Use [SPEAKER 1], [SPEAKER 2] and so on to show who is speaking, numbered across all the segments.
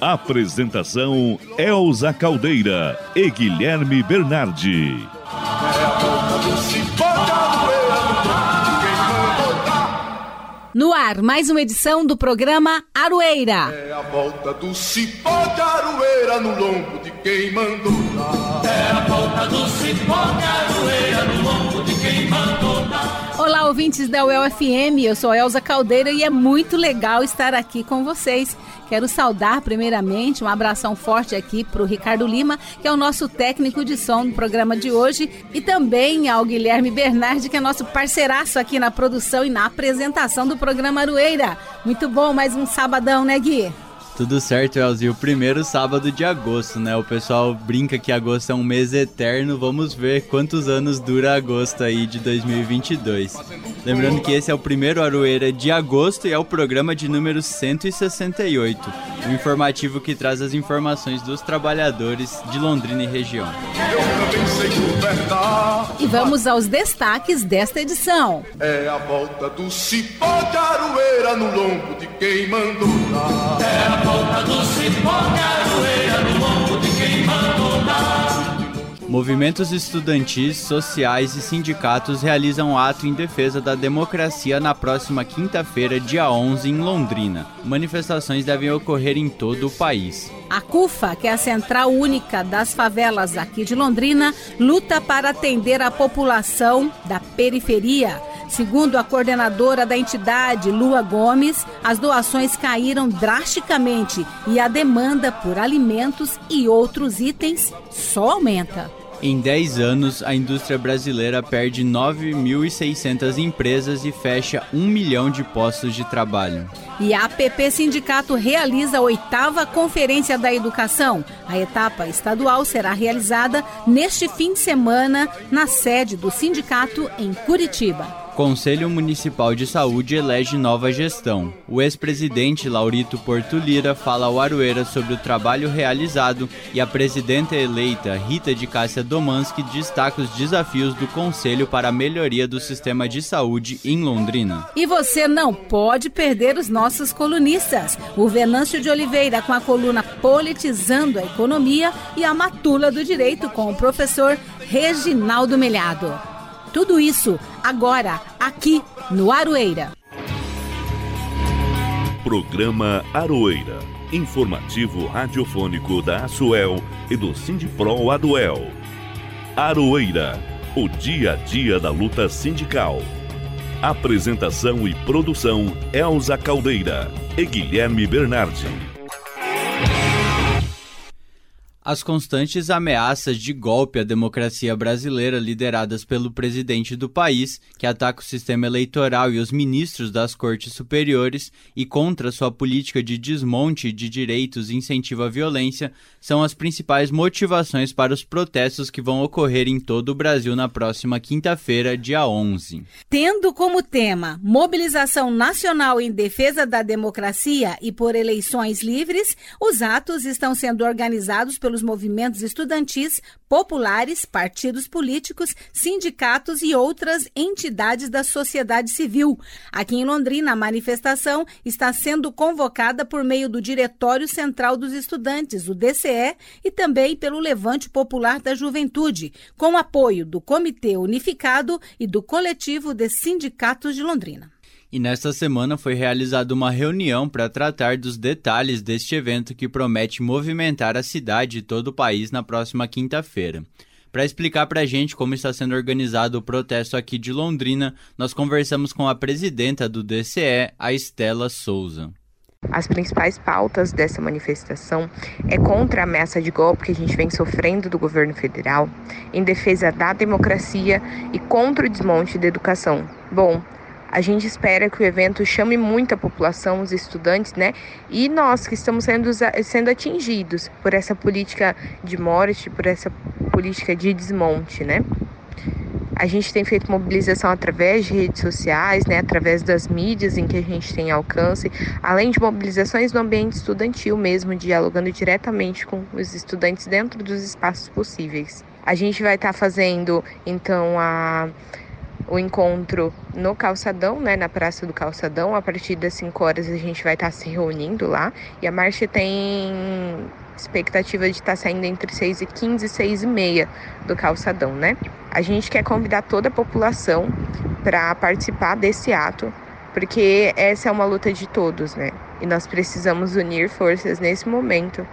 [SPEAKER 1] Apresentação Elza Caldeira e Guilherme Bernardi.
[SPEAKER 2] É a volta do cipó de aroeira no lombo de quem mandou dar.
[SPEAKER 3] No ar, mais uma edição do programa Aroeira.
[SPEAKER 2] É a volta do cipó de aroeira no lombo de quem mandou dar.
[SPEAKER 4] É a volta do cipó de aroeira no lombo de quem mandou.
[SPEAKER 3] Olá, ouvintes da UEL FM, eu sou Elza Caldeira e é muito legal estar aqui com vocês. Quero saudar primeiramente um abração forte aqui para o Ricardo Lima, que é o nosso técnico de som do programa de hoje, e também ao Guilherme Bernardi, que é nosso parceiraço aqui na produção e na apresentação do programa Aroeira. Muito bom, mais um sabadão, né, Gui?
[SPEAKER 5] Tudo certo, Elzi. O primeiro sábado de agosto, né? O pessoal brinca que agosto é um mês eterno. Vamos ver quantos anos dura agosto aí de 2022. Lembrando que esse é o primeiro Aroeira de agosto e é o programa de número 168. O informativo que traz as informações dos trabalhadores de Londrina e região.
[SPEAKER 2] Eu também sei governar.
[SPEAKER 3] E vamos aos destaques desta edição.
[SPEAKER 2] É a volta do cipó de aroeira no lombo de quem mandou dar.
[SPEAKER 4] É a volta do cipó de aroeira no lombo de quem mandou dar.
[SPEAKER 5] Movimentos estudantis, sociais e sindicatos realizam ato em defesa da democracia na próxima quinta-feira, dia 11, em Londrina. Manifestações devem ocorrer em todo o país.
[SPEAKER 3] A CUFA, que é a Central Única das Favelas aqui de Londrina, luta para atender a população da periferia. Segundo a coordenadora da entidade, Lua Gomes, as doações caíram drasticamente e a demanda por alimentos e outros itens só aumenta.
[SPEAKER 5] Em 10 anos, a indústria brasileira perde 9.600 empresas e fecha 1 milhão de postos de trabalho.
[SPEAKER 3] E a APP Sindicato realiza a oitava Conferência da Educação. A etapa estadual será realizada neste fim de semana na sede do sindicato em Curitiba.
[SPEAKER 5] Conselho Municipal de Saúde elege nova gestão. O ex-presidente Laurito Porto Lira fala ao Aroeira sobre o trabalho realizado e a presidenta eleita Rita de Cássia Domanski destaca os desafios do Conselho para a melhoria do sistema de saúde em Londrina.
[SPEAKER 3] E você não pode perder os nossos colunistas. O Venâncio de Oliveira com a coluna Politizando a Economia e a Matula do Direito com o professor Reginaldo Melhado. Tudo isso agora, aqui no Aroeira.
[SPEAKER 1] Programa Aroeira. Informativo radiofônico da Asuel e do Sindiprol Aduel. Aroeira. O dia a dia da luta sindical. Apresentação e produção Elza Caldeira e Guilherme Bernardi.
[SPEAKER 5] As constantes ameaças de golpe à democracia brasileira lideradas pelo presidente do país, que ataca o sistema eleitoral e os ministros das cortes superiores e contra sua política de desmonte de direitos e incentivo à violência, são as principais motivações para os protestos que vão ocorrer em todo o Brasil na próxima quinta-feira, dia 11.
[SPEAKER 3] Tendo como tema mobilização nacional em defesa da democracia e por eleições livres, os atos estão sendo organizados pelos movimentos estudantis, populares, partidos políticos, sindicatos e outras entidades da sociedade civil. Aqui em Londrina, a manifestação está sendo convocada por meio do Diretório Central dos Estudantes, o DCE, e também pelo Levante Popular da Juventude, com apoio do Comitê Unificado e do Coletivo de Sindicatos de Londrina.
[SPEAKER 5] E nesta semana foi realizada uma reunião para tratar dos detalhes deste evento que promete movimentar a cidade e todo o país na próxima quinta-feira. Para explicar para a gente como está sendo organizado o protesto aqui de Londrina, nós conversamos com a presidenta do DCE, a Estela Souza.
[SPEAKER 6] As principais pautas dessa manifestação é contra a ameaça de golpe que a gente vem sofrendo do governo federal, em defesa da democracia e contra o desmonte da educação. Bom,
[SPEAKER 7] A gente espera que o evento chame muita população, os estudantes, né? E nós que estamos sendo, sendo atingidos por essa política de morte, por essa política de desmonte, né? A gente tem feito mobilização através de redes sociais, né, através das mídias em que a gente tem alcance, além de mobilizações no ambiente estudantil mesmo, dialogando diretamente com os estudantes dentro dos espaços possíveis. A gente vai estar tá fazendo então a o encontro no Calçadão, né, na Praça do Calçadão. A partir das 5 horas a gente vai estar tá se reunindo lá. E a marcha tem expectativa de estar tá saindo entre 6 e 15 e 6 e meia do calçadão, né? A gente quer convidar toda a população para participar desse ato, porque essa é uma luta de todos, né? E nós precisamos unir forças nesse momento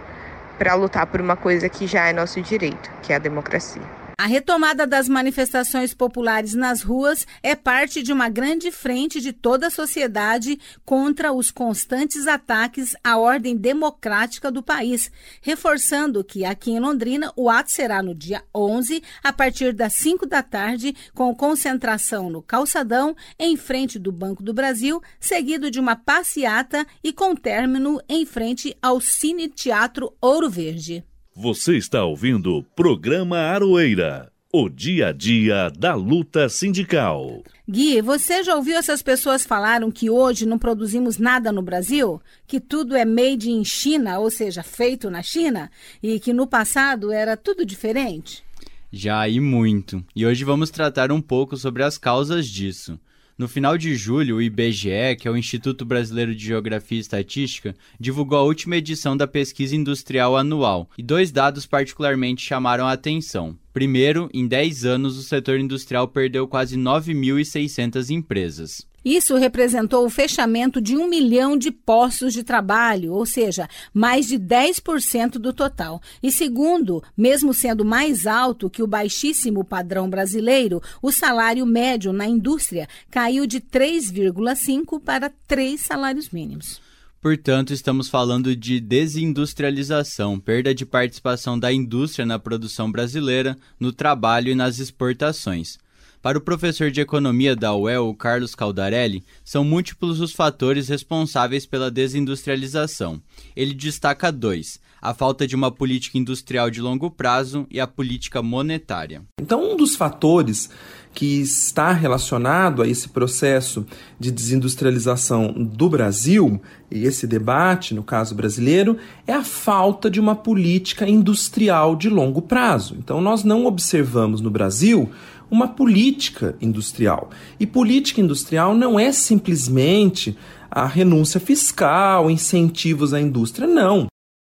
[SPEAKER 7] para lutar por uma coisa que já é nosso direito, que é a democracia.
[SPEAKER 3] A retomada das manifestações populares nas ruas é parte de uma grande frente de toda a sociedade contra os constantes ataques à ordem democrática do país, reforçando que aqui em Londrina o ato será no dia 11, a partir das 5 da tarde, com concentração no Calçadão, em frente do Banco do Brasil, seguido de uma passeata e com término em frente ao Cine Teatro Ouro Verde.
[SPEAKER 1] Você está ouvindo o programa Aroeira, o dia a dia da luta sindical.
[SPEAKER 3] Gui, você já ouviu essas pessoas falaram que hoje não produzimos nada no Brasil? Que tudo é made in China, ou seja, feito na China? E que no passado era tudo diferente?
[SPEAKER 5] Já e muito. E hoje vamos tratar um pouco sobre as causas disso. No final de julho, o IBGE, que é o Instituto Brasileiro de Geografia e Estatística, divulgou a última edição da Pesquisa Industrial Anual, e dois dados particularmente chamaram a atenção. Primeiro, em 10 anos, o setor industrial perdeu quase 9.600 empresas.
[SPEAKER 3] Isso representou o fechamento de um milhão de postos de trabalho, ou seja, mais de 10% do total. E segundo, mesmo sendo mais alto que o baixíssimo padrão brasileiro, o salário médio na indústria caiu de 3,5 para 3 salários mínimos.
[SPEAKER 5] Portanto, estamos falando de desindustrialização, perda de participação da indústria na produção brasileira, no trabalho e nas exportações. Para o professor de economia da UEL, Carlos Caldarelli, são múltiplos os fatores responsáveis pela desindustrialização. Ele destaca dois: a falta de uma política industrial de longo prazo e a política monetária.
[SPEAKER 8] Então, um dos fatores que está relacionado a esse processo de desindustrialização do Brasil, e esse debate, no caso brasileiro, é a falta de uma política industrial de longo prazo. Então, nós não observamos no Brasil uma política industrial. E política industrial não é simplesmente a renúncia fiscal, incentivos à indústria, não.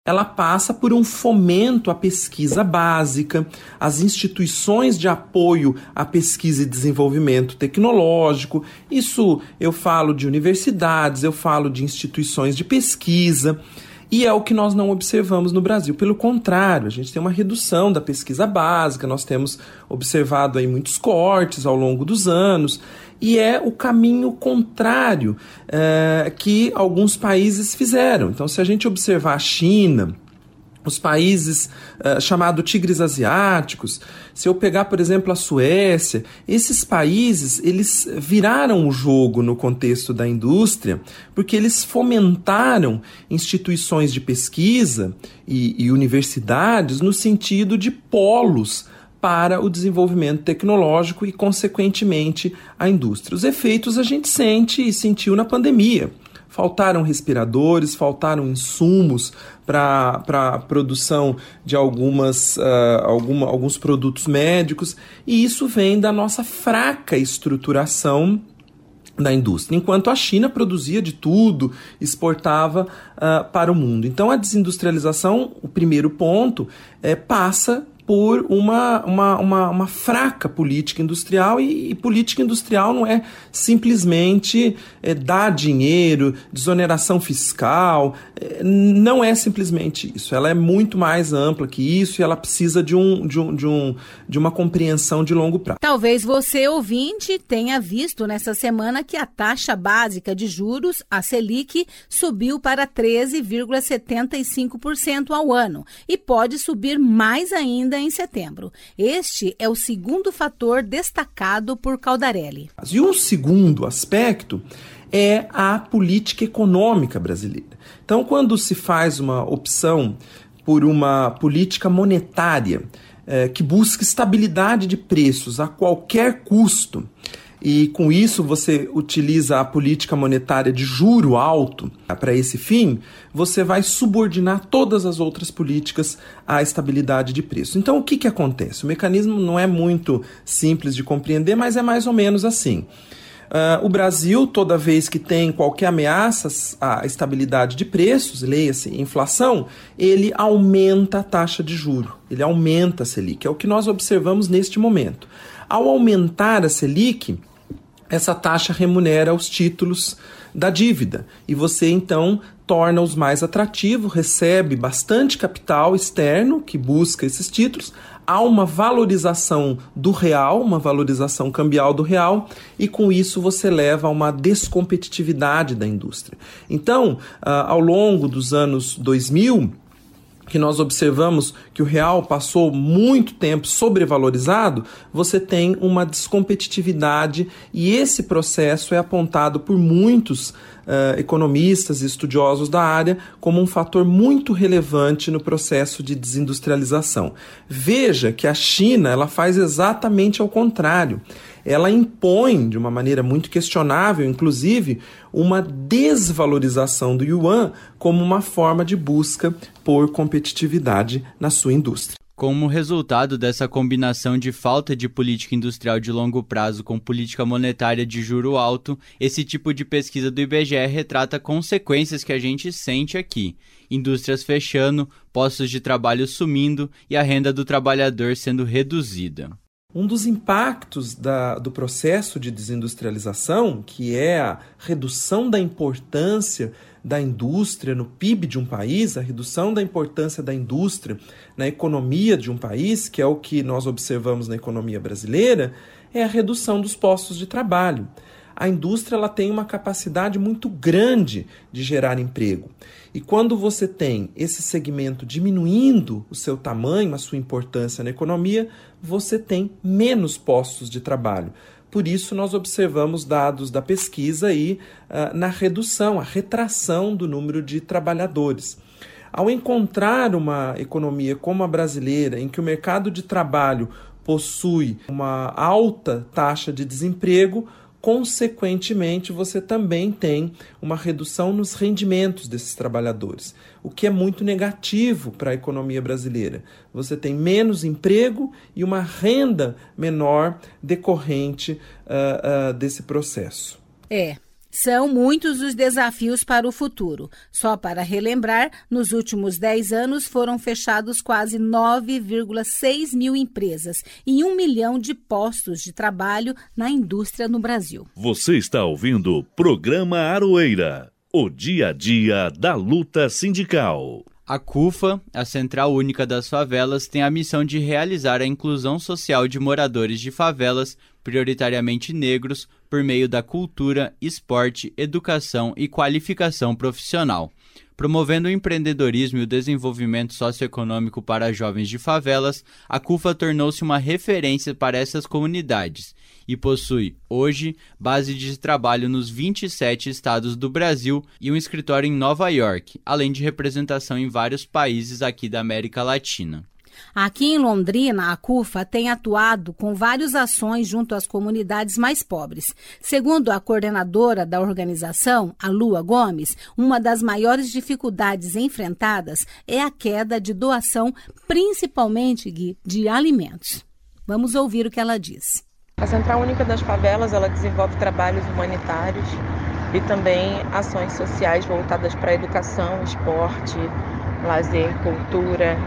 [SPEAKER 8] Ela passa por um fomento à pesquisa básica, às instituições de apoio à pesquisa e desenvolvimento tecnológico. Isso eu falo de universidades, eu falo de instituições de pesquisa. E é o que nós não observamos no Brasil. Pelo contrário, a gente tem uma redução da pesquisa básica, nós temos observado aí muitos cortes ao longo dos anos, e é o caminho contrário é, que alguns países fizeram. Então, se a gente observar a China, os países uh, chamados tigres asiáticos, se eu pegar, por exemplo, a Suécia, esses países, eles viraram o jogo no contexto da indústria, porque eles fomentaram instituições de pesquisa e, e universidades no sentido de polos para o desenvolvimento tecnológico e, consequentemente, a indústria. Os efeitos a gente sente e sentiu na pandemia faltaram respiradores, faltaram insumos para a produção de algumas, uh, alguma, alguns produtos médicos, e isso vem da nossa fraca estruturação da indústria, enquanto a China produzia de tudo, exportava uh, para o mundo. Então, a desindustrialização, o primeiro ponto, é, passa por uma, uma, uma, uma fraca política industrial, e, e, política industrial não é simplesmente é, dar dinheiro, desoneração fiscal, é, não é simplesmente isso. Ela é muito mais ampla que isso e ela precisa de, um, de, um, de, um, de uma compreensão de longo prazo.
[SPEAKER 3] Talvez você, ouvinte, tenha visto nessa semana que a taxa básica de juros, a Selic, subiu para 13,75% ao ano e pode subir mais ainda em setembro. Este é o segundo fator destacado por Caldarelli.
[SPEAKER 8] E um segundo aspecto é a política econômica brasileira. Então, quando se faz uma opção por uma política monetária é, que busca estabilidade de preços a qualquer custo, e com isso você utiliza a política monetária de juro alto para esse fim, você vai subordinar todas as outras políticas à estabilidade de preço. Então o que, que acontece? O mecanismo não é muito simples de compreender, mas é mais ou menos assim. Uh, o Brasil, toda vez que tem qualquer ameaça à estabilidade de preços, leia-se inflação, ele aumenta a taxa de juro, ele aumenta a Selic, é o que nós observamos neste momento. Ao aumentar a Selic, essa taxa remunera os títulos da dívida e você então torna-os mais atrativos, recebe bastante capital externo que busca esses títulos, há uma valorização do real, uma valorização cambial do real, e com isso você leva a uma descompetitividade da indústria. Então, ah, ao longo dos anos 2000, que nós observamos que o real passou muito tempo sobrevalorizado, você tem uma descompetitividade e esse processo é apontado por muitos uh, economistas e estudiosos da área como um fator muito relevante no processo de desindustrialização. Veja que a China ela faz exatamente ao contrário ela impõe, de uma maneira muito questionável, inclusive, uma desvalorização do yuan como uma forma de busca por competitividade na sua indústria.
[SPEAKER 5] Como resultado dessa combinação de falta de política industrial de longo prazo com política monetária de juro alto, esse tipo de pesquisa do IBGE retrata consequências que a gente sente aqui: indústrias fechando, postos de trabalho sumindo e a renda do trabalhador sendo reduzida.
[SPEAKER 8] Um dos impactos da, do processo de desindustrialização, que é a redução da importância da indústria no PIB de um país, a redução da importância da indústria na economia de um país, que é o que nós observamos na economia brasileira, é a redução dos postos de trabalho a indústria ela tem uma capacidade muito grande de gerar emprego. E quando você tem esse segmento diminuindo o seu tamanho, a sua importância na economia, você tem menos postos de trabalho. Por isso, nós observamos dados da pesquisa aí uh, na redução, a retração do número de trabalhadores. Ao encontrar uma economia como a brasileira, em que o mercado de trabalho possui uma alta taxa de desemprego, consequentemente, você também tem uma redução nos rendimentos desses trabalhadores, o que é muito negativo para a economia brasileira. Você tem menos emprego e uma renda menor decorrente uh, uh, desse processo.
[SPEAKER 3] É, são muitos os desafios para o futuro. Só para relembrar, nos últimos 10 anos foram fechados quase 9,6 mil empresas e um milhão de postos de trabalho na indústria no Brasil.
[SPEAKER 1] Você está ouvindo o programa Aroeira o dia a dia da luta sindical.
[SPEAKER 5] A CUFA, a Central Única das Favelas, tem a missão de realizar a inclusão social de moradores de favelas, prioritariamente negros, por meio da cultura, esporte, educação e qualificação profissional. Promovendo o empreendedorismo e o desenvolvimento socioeconômico para jovens de favelas, a CUFA tornou-se uma referência para essas comunidades e possui, hoje, base de trabalho nos 27 estados do Brasil e um escritório em Nova York, além de representação em vários países aqui da América Latina.
[SPEAKER 3] Aqui em Londrina, a CUFA tem atuado com várias ações junto às comunidades mais pobres. Segundo a coordenadora da organização, a Lua Gomes, uma das maiores dificuldades enfrentadas é a queda de doação, principalmente de alimentos. Vamos ouvir o que ela diz.
[SPEAKER 6] A Central Única das Favelas ela desenvolve trabalhos humanitários e também ações sociais voltadas para educação, esporte, lazer, cultura,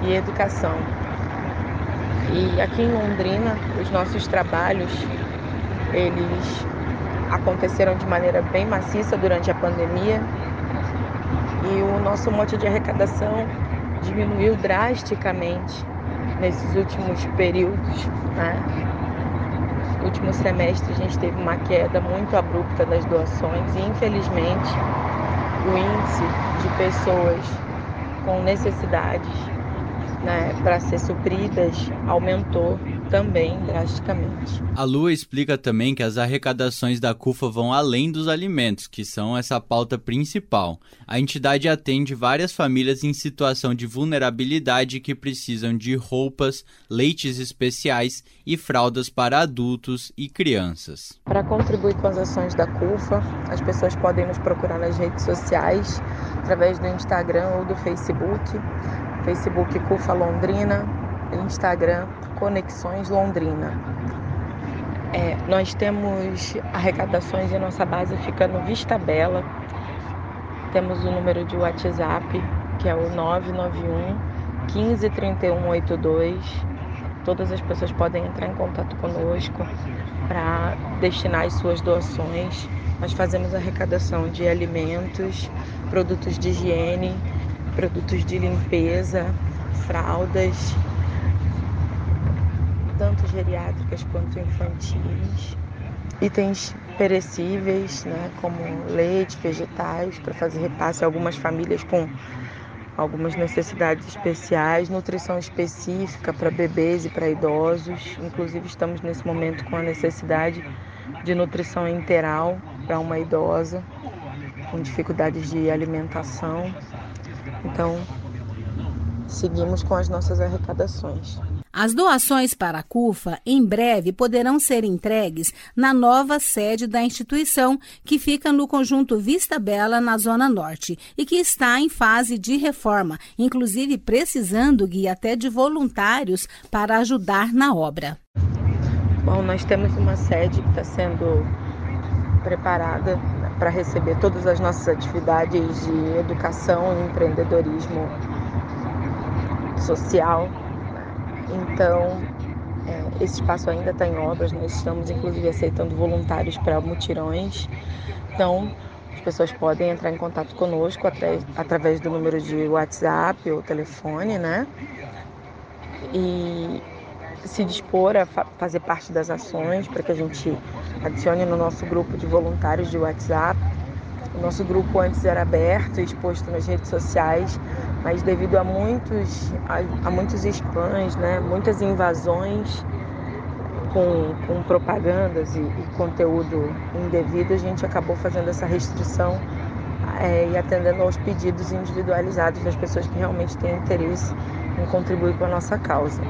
[SPEAKER 6] e educação. E aqui em Londrina, os nossos trabalhos, eles aconteceram de maneira bem maciça durante a pandemia e o nosso monte de arrecadação diminuiu drasticamente nesses últimos períodos. Né? Último semestre a gente teve uma queda muito abrupta das doações e infelizmente o índice de pessoas com necessidades né, para ser supridas aumentou também drasticamente.
[SPEAKER 5] A Lua explica também que as arrecadações da CUFA vão além dos alimentos, que são essa pauta principal. A entidade atende várias famílias em situação de vulnerabilidade que precisam de roupas, leites especiais e fraldas para adultos e crianças.
[SPEAKER 6] Para contribuir com as ações da CUFA, as pessoas podem nos procurar nas redes sociais, através do Instagram ou do Facebook. Facebook CUFA Londrina, Instagram Conexões Londrina. É, nós temos arrecadações e nossa base fica no Vista Bela. Temos o número de WhatsApp, que é o 991 153182. Todas as pessoas podem entrar em contato conosco para destinar as suas doações. Nós fazemos arrecadação de alimentos, produtos de higiene, produtos de limpeza, fraldas, tanto geriátricas quanto infantis. Itens perecíveis, né, como leite, vegetais, para fazer repasse a algumas famílias com algumas necessidades especiais, nutrição específica para bebês e para idosos. Inclusive, estamos nesse momento com a necessidade de nutrição integral para uma idosa com dificuldades de alimentação. Então, seguimos com as nossas arrecadações.
[SPEAKER 3] As doações para a CUFA em breve poderão ser entregues na nova sede da instituição, que fica no conjunto Vista Bela, na Zona Norte, e que está em fase de reforma, inclusive precisando guia até de voluntários para ajudar na obra.
[SPEAKER 6] Bom, nós temos uma sede que está sendo preparada para receber todas as nossas atividades de educação e empreendedorismo social. Então, é, esse espaço ainda está em obras, nós estamos inclusive aceitando voluntários para mutirões. Então, as pessoas podem entrar em contato conosco através, através do número de WhatsApp ou telefone, né? E se dispor a fa fazer parte das ações para que a gente adicione no nosso grupo de voluntários de WhatsApp. O nosso grupo antes era aberto e exposto nas redes sociais, mas devido a muitos, a, a muitos spams, né, muitas invasões com, com propagandas e, e, conteúdo indevido, a gente acabou fazendo essa restrição é, e atendendo aos pedidos individualizados das pessoas que realmente têm interesse em contribuir com a nossa causa.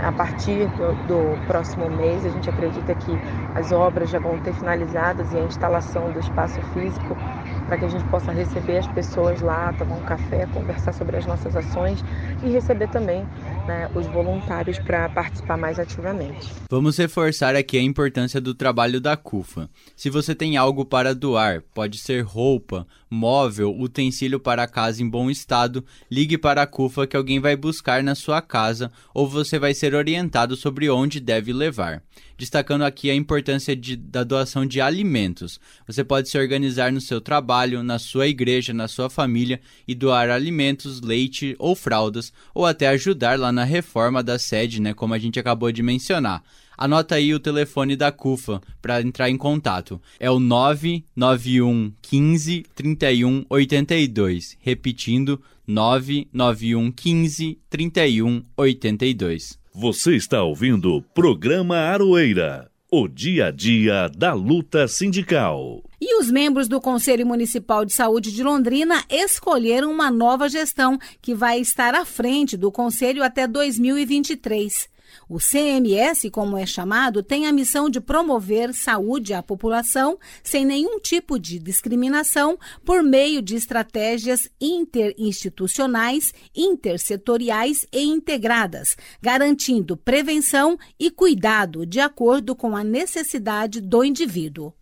[SPEAKER 6] A partir do, do, próximo mês, a gente acredita que as obras já vão ter finalizadas e a instalação do espaço físico para que a gente possa receber as pessoas lá, tomar um café, conversar sobre as nossas ações e receber também né, os voluntários para participar mais ativamente.
[SPEAKER 5] Vamos reforçar aqui a importância do trabalho da CUFA. Se você tem algo para doar, pode ser roupa, móvel, utensílio para a casa em bom estado, ligue para a CUFA que alguém vai buscar na sua casa ou você vai ser orientado sobre onde deve levar. Destacando aqui a importância de, da doação de alimentos. Você pode se organizar no seu trabalho, na sua igreja, na sua família e doar alimentos, leite ou fraldas, ou até ajudar lá na reforma da sede, né, como a gente acabou de mencionar. Anota aí o telefone da CUFA para entrar em contato. É o 991 15 31 82. Repetindo, 991 15 31 82.
[SPEAKER 1] Você está ouvindo o programa Aroeira, o dia a dia da luta sindical.
[SPEAKER 3] E os membros do Conselho Municipal de Saúde de Londrina escolheram uma nova gestão que vai estar à frente do Conselho até 2023. O CMS, como é chamado, tem a missão de promover saúde à população sem nenhum tipo de discriminação por meio de estratégias interinstitucionais, intersetoriais e integradas, garantindo prevenção e cuidado de acordo com a necessidade do indivíduo.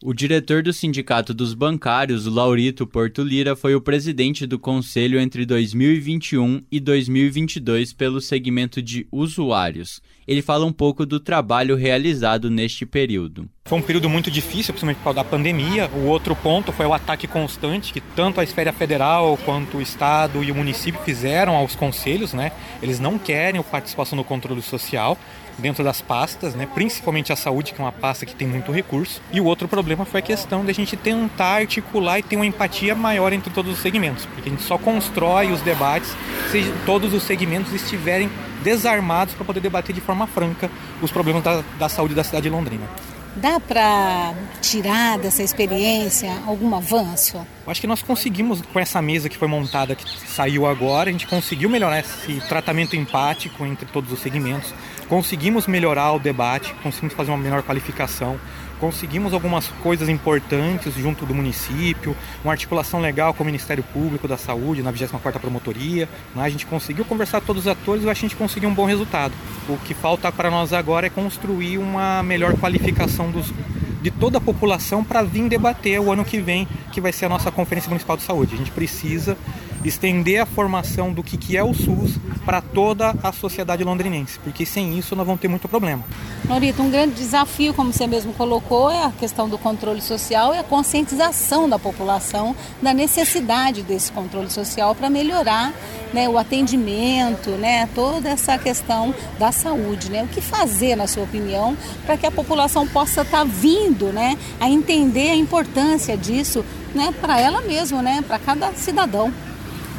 [SPEAKER 5] O diretor do Sindicato dos Bancários, Laurito Porto Lira, foi o presidente do conselho entre 2021 e 2022 pelo segmento de usuários. Ele fala um pouco do trabalho realizado neste período.
[SPEAKER 9] Foi um período muito difícil, principalmente por causa da pandemia. O outro ponto foi o ataque constante que tanto a esfera federal quanto o Estado e o município fizeram aos conselhos, né? Eles não querem participação no controle social. Dentro das pastas, né? principalmente a saúde, que é uma pasta que tem muito recurso. E o outro problema foi a questão de a gente tentar articular e ter uma empatia maior entre todos os segmentos, porque a gente só constrói os debates se todos os segmentos estiverem desarmados para poder debater de forma franca os problemas da, da saúde da cidade de Londrina.
[SPEAKER 3] Dá para tirar dessa experiência algum avanço?
[SPEAKER 9] Eu acho que nós conseguimos, com essa mesa que foi montada, que saiu agora, a gente conseguiu melhorar esse tratamento empático entre todos os segmentos, conseguimos melhorar o debate, conseguimos fazer uma melhor qualificação, conseguimos algumas coisas importantes junto do município, uma articulação legal com o Ministério Público da Saúde na 24ª Promotoria. Né? A gente conseguiu conversar com todos os atores e a gente conseguiu um bom resultado. O que falta para nós agora é construir uma melhor qualificação dos, de toda a população para vir debater o ano que vem, que vai ser a nossa Conferência Municipal de Saúde. A gente precisa estender a formação do que, que é o SUS para toda a sociedade londrinense, porque sem isso nós vamos ter muito problema.
[SPEAKER 3] Norita, um grande desafio, como você mesmo colocou, é a questão do controle social e a conscientização da população da necessidade desse controle social para melhorar né, o atendimento, né, toda essa questão da saúde. Né? O que fazer, na sua opinião, para que a população possa estar tá vindo né, a entender a importância disso né, para ela mesma, né, para cada cidadão?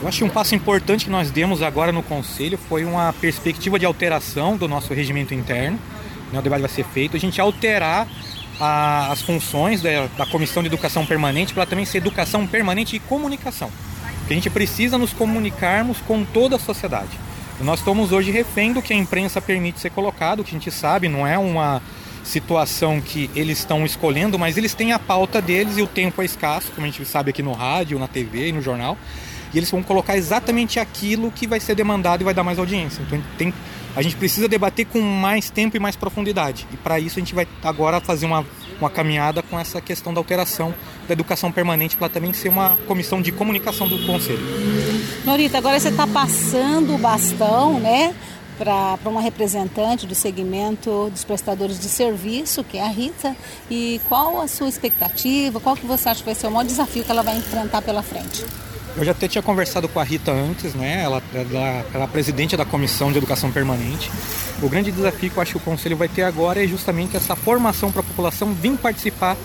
[SPEAKER 9] Eu acho que um passo importante que nós demos agora no Conselho foi uma perspectiva de alteração do nosso regimento interno. Né, o debate vai ser feito, a gente alterar a, as funções da, da, Comissão de Educação Permanente para também ser educação permanente e comunicação. a gente precisa nos comunicarmos com toda a sociedade. E nós estamos hoje refém do que a imprensa permite ser colocado, que a gente sabe, não é uma situação que eles estão escolhendo, mas eles têm a pauta deles e o tempo é escasso, como a gente sabe aqui no rádio, na TV e no jornal e eles vão colocar exatamente aquilo que vai ser demandado e vai dar mais audiência. Então tem, a gente precisa debater com mais tempo e mais profundidade. E para isso a gente vai agora fazer uma, uma caminhada com essa questão da alteração da educação permanente para também ser uma comissão de comunicação do Conselho.
[SPEAKER 3] Norita, agora você está passando o bastão, né? para uma representante do segmento dos prestadores de serviço, que é a Rita, e qual a sua expectativa, qual que você acha que vai ser o maior desafio que ela vai enfrentar pela frente?
[SPEAKER 9] Eu já até tinha conversado com a Rita antes, né? Ela, ela, ela é presidente da Comissão de Educação Permanente. O grande desafio que eu acho que o Conselho vai ter agora é justamente essa formação para a população vir participar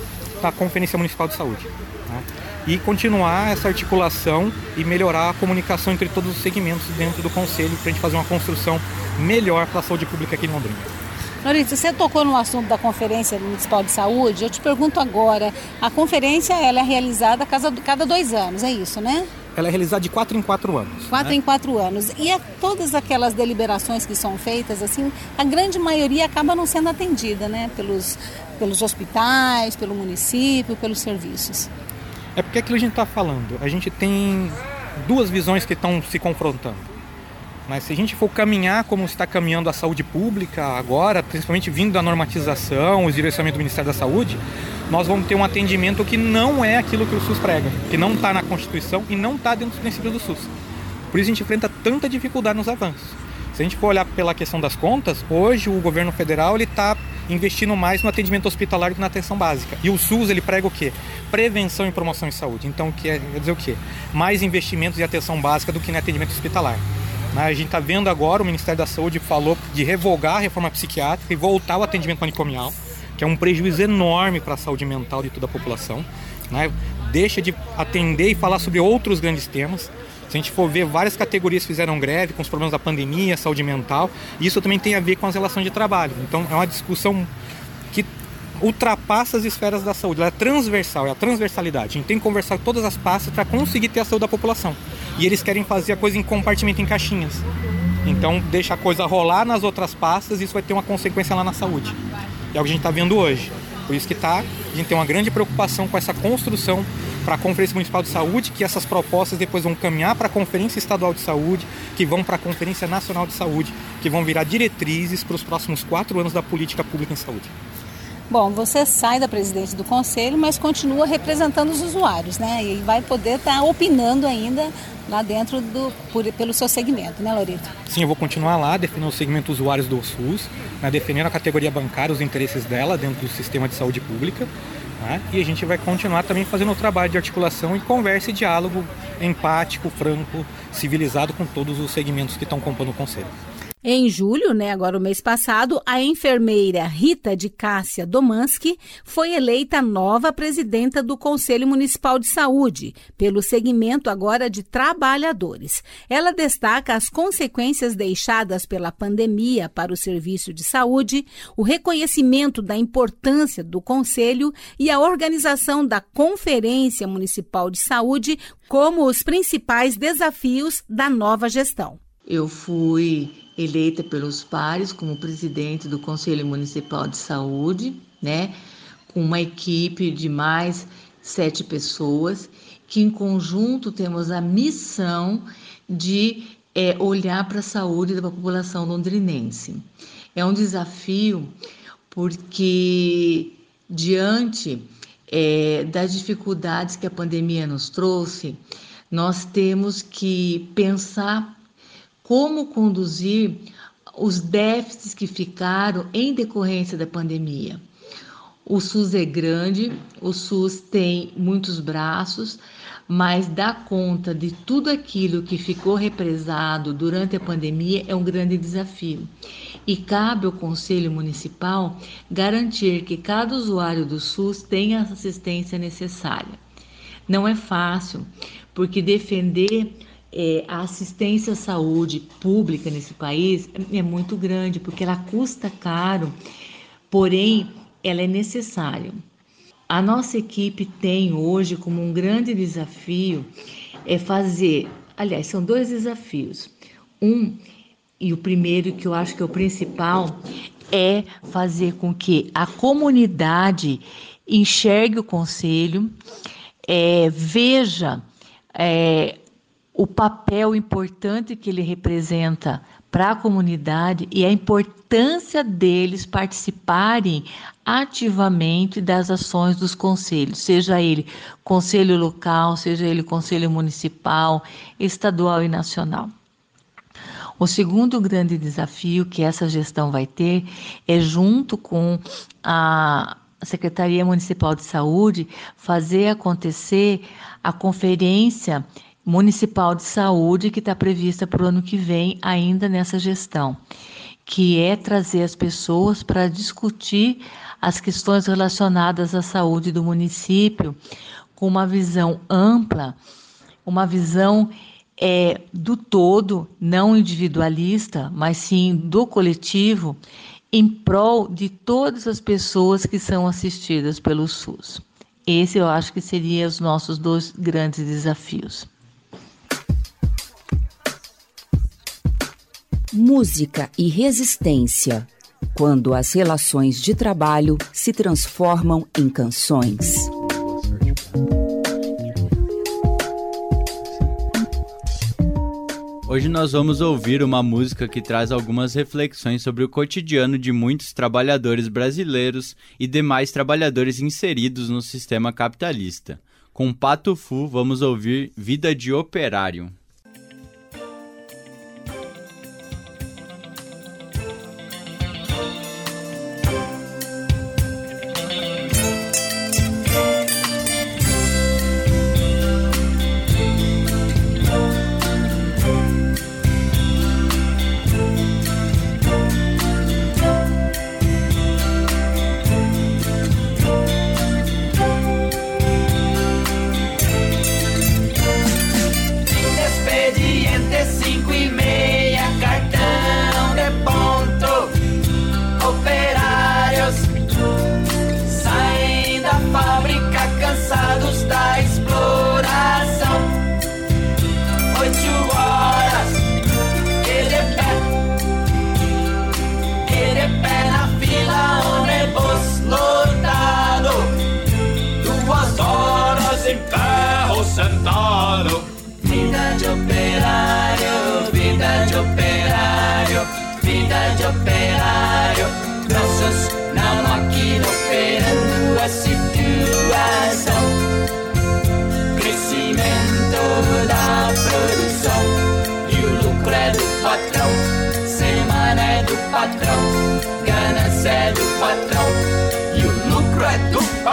[SPEAKER 9] da Conferência Municipal de Saúde. Né? E continuar essa articulação e melhorar a comunicação entre todos os segmentos dentro do Conselho para a gente fazer uma construção melhor para a saúde pública aqui em Londrina.
[SPEAKER 3] Norita, você tocou no assunto da Conferência Municipal de Saúde. Eu te pergunto agora, a conferência ela é realizada cada dois anos, é isso, né?
[SPEAKER 9] Ela é realizada de quatro em quatro anos.
[SPEAKER 3] Quatro né? em quatro anos. E a, todas aquelas deliberações que são feitas, assim, a grande maioria acaba não sendo atendida, né? Pelos, pelos hospitais, pelo município, pelos serviços.
[SPEAKER 9] É porque aquilo a gente está falando. A gente tem duas visões que estão se confrontando. Mas se a gente for caminhar como está caminhando a saúde pública agora, principalmente vindo da normatização, os direcionamentos do Ministério da Saúde, nós vamos ter um atendimento que não é aquilo que o SUS prega, que não está na Constituição e não está dentro dos princípios do SUS. Por isso a gente enfrenta tanta dificuldade nos avanços. Se a gente for olhar pela questão das contas, hoje o governo federal ele está investindo mais no atendimento hospitalar do que na atenção básica. E o SUS ele prega o quê? Prevenção e promoção em saúde. Então quer dizer o quê? Mais investimentos em atenção básica do que no atendimento hospitalar. A gente está vendo agora, o Ministério da Saúde falou de revogar a reforma psiquiátrica e voltar ao atendimento manicomial, que é um prejuízo enorme para a saúde mental de toda a população. Né? Deixa de atender e falar sobre outros grandes temas. Se a gente for ver, várias categorias fizeram greve com os problemas da pandemia, saúde mental, e isso também tem a ver com as relações de trabalho. Então é uma discussão que ultrapassa as esferas da saúde, ela é transversal, é a transversalidade. A gente tem que conversar com todas as pastas para conseguir ter a saúde da população. E eles querem fazer a coisa em compartimento em caixinhas. Então deixa a coisa rolar nas outras pastas e isso vai ter uma consequência lá na saúde. É o que a gente está vendo hoje. Por isso que tá, a gente tem uma grande preocupação com essa construção para a Conferência Municipal de Saúde, que essas propostas depois vão caminhar para a Conferência Estadual de Saúde, que vão para a Conferência Nacional de Saúde, que vão virar diretrizes para os próximos quatro anos da política pública em saúde.
[SPEAKER 3] Bom, você sai da presidência do conselho, mas continua representando os usuários, né? E vai poder estar tá opinando ainda lá dentro do por, pelo seu segmento, né, Lorito?
[SPEAKER 9] Sim, eu vou continuar lá defendendo o segmento usuários do SUS, né, a categoria bancária, os interesses dela dentro do sistema de saúde pública. Né? E a gente vai continuar também fazendo o trabalho de articulação e conversa e diálogo empático, franco, civilizado com todos os segmentos que estão compondo o conselho.
[SPEAKER 3] Em julho, né, agora o mês passado, a enfermeira Rita de Cássia Domansky foi eleita nova presidenta do Conselho Municipal de Saúde, pelo segmento agora de trabalhadores. Ela destaca as consequências deixadas pela pandemia para o serviço de saúde, o reconhecimento da importância do Conselho e a organização da Conferência Municipal de Saúde como os principais desafios da nova gestão.
[SPEAKER 10] Eu fui eleita pelos pares como presidente do Conselho Municipal de Saúde, né, com uma equipe de mais sete pessoas, que em conjunto temos a missão de é, olhar para a saúde da população londrinense. É um desafio porque, diante é, das dificuldades que a pandemia nos trouxe, nós temos que pensar como conduzir os déficits que ficaram em decorrência da pandemia. O SUS é grande, o SUS tem muitos braços, mas dar conta de tudo aquilo que ficou represado durante a pandemia é um grande desafio. E cabe ao Conselho Municipal garantir que cada usuário do SUS tenha a assistência necessária. Não é fácil, porque defender é, a assistência à saúde pública nesse país é muito grande, porque ela custa caro, porém ela é necessária. A nossa equipe tem hoje como um grande desafio é fazer, aliás, são dois desafios. Um, e o primeiro que eu acho que é o principal, é fazer com que a comunidade enxergue o conselho, é, veja é, o papel importante que ele representa para a comunidade e a importância deles participarem ativamente das ações dos conselhos, seja ele conselho local, seja ele conselho municipal, estadual e nacional. O segundo grande desafio que essa gestão vai ter é, junto com a Secretaria Municipal de Saúde, fazer acontecer a conferência municipal de saúde que está prevista para o ano que vem, ainda nessa gestão, que é trazer as pessoas para discutir as questões relacionadas à saúde do município com uma visão ampla, uma visão é, do todo, não individualista, mas sim do coletivo, em prol de todas as pessoas que são assistidas pelo SUS. Esse eu acho que seriam os nossos dois grandes desafios.
[SPEAKER 11] Música e resistência, quando as relações de trabalho se transformam em canções.
[SPEAKER 5] Hoje nós vamos ouvir uma música que traz algumas reflexões sobre o cotidiano de muitos trabalhadores brasileiros e demais trabalhadores inseridos no sistema capitalista. Com Pato Fu, vamos ouvir
[SPEAKER 4] Vida de Operário.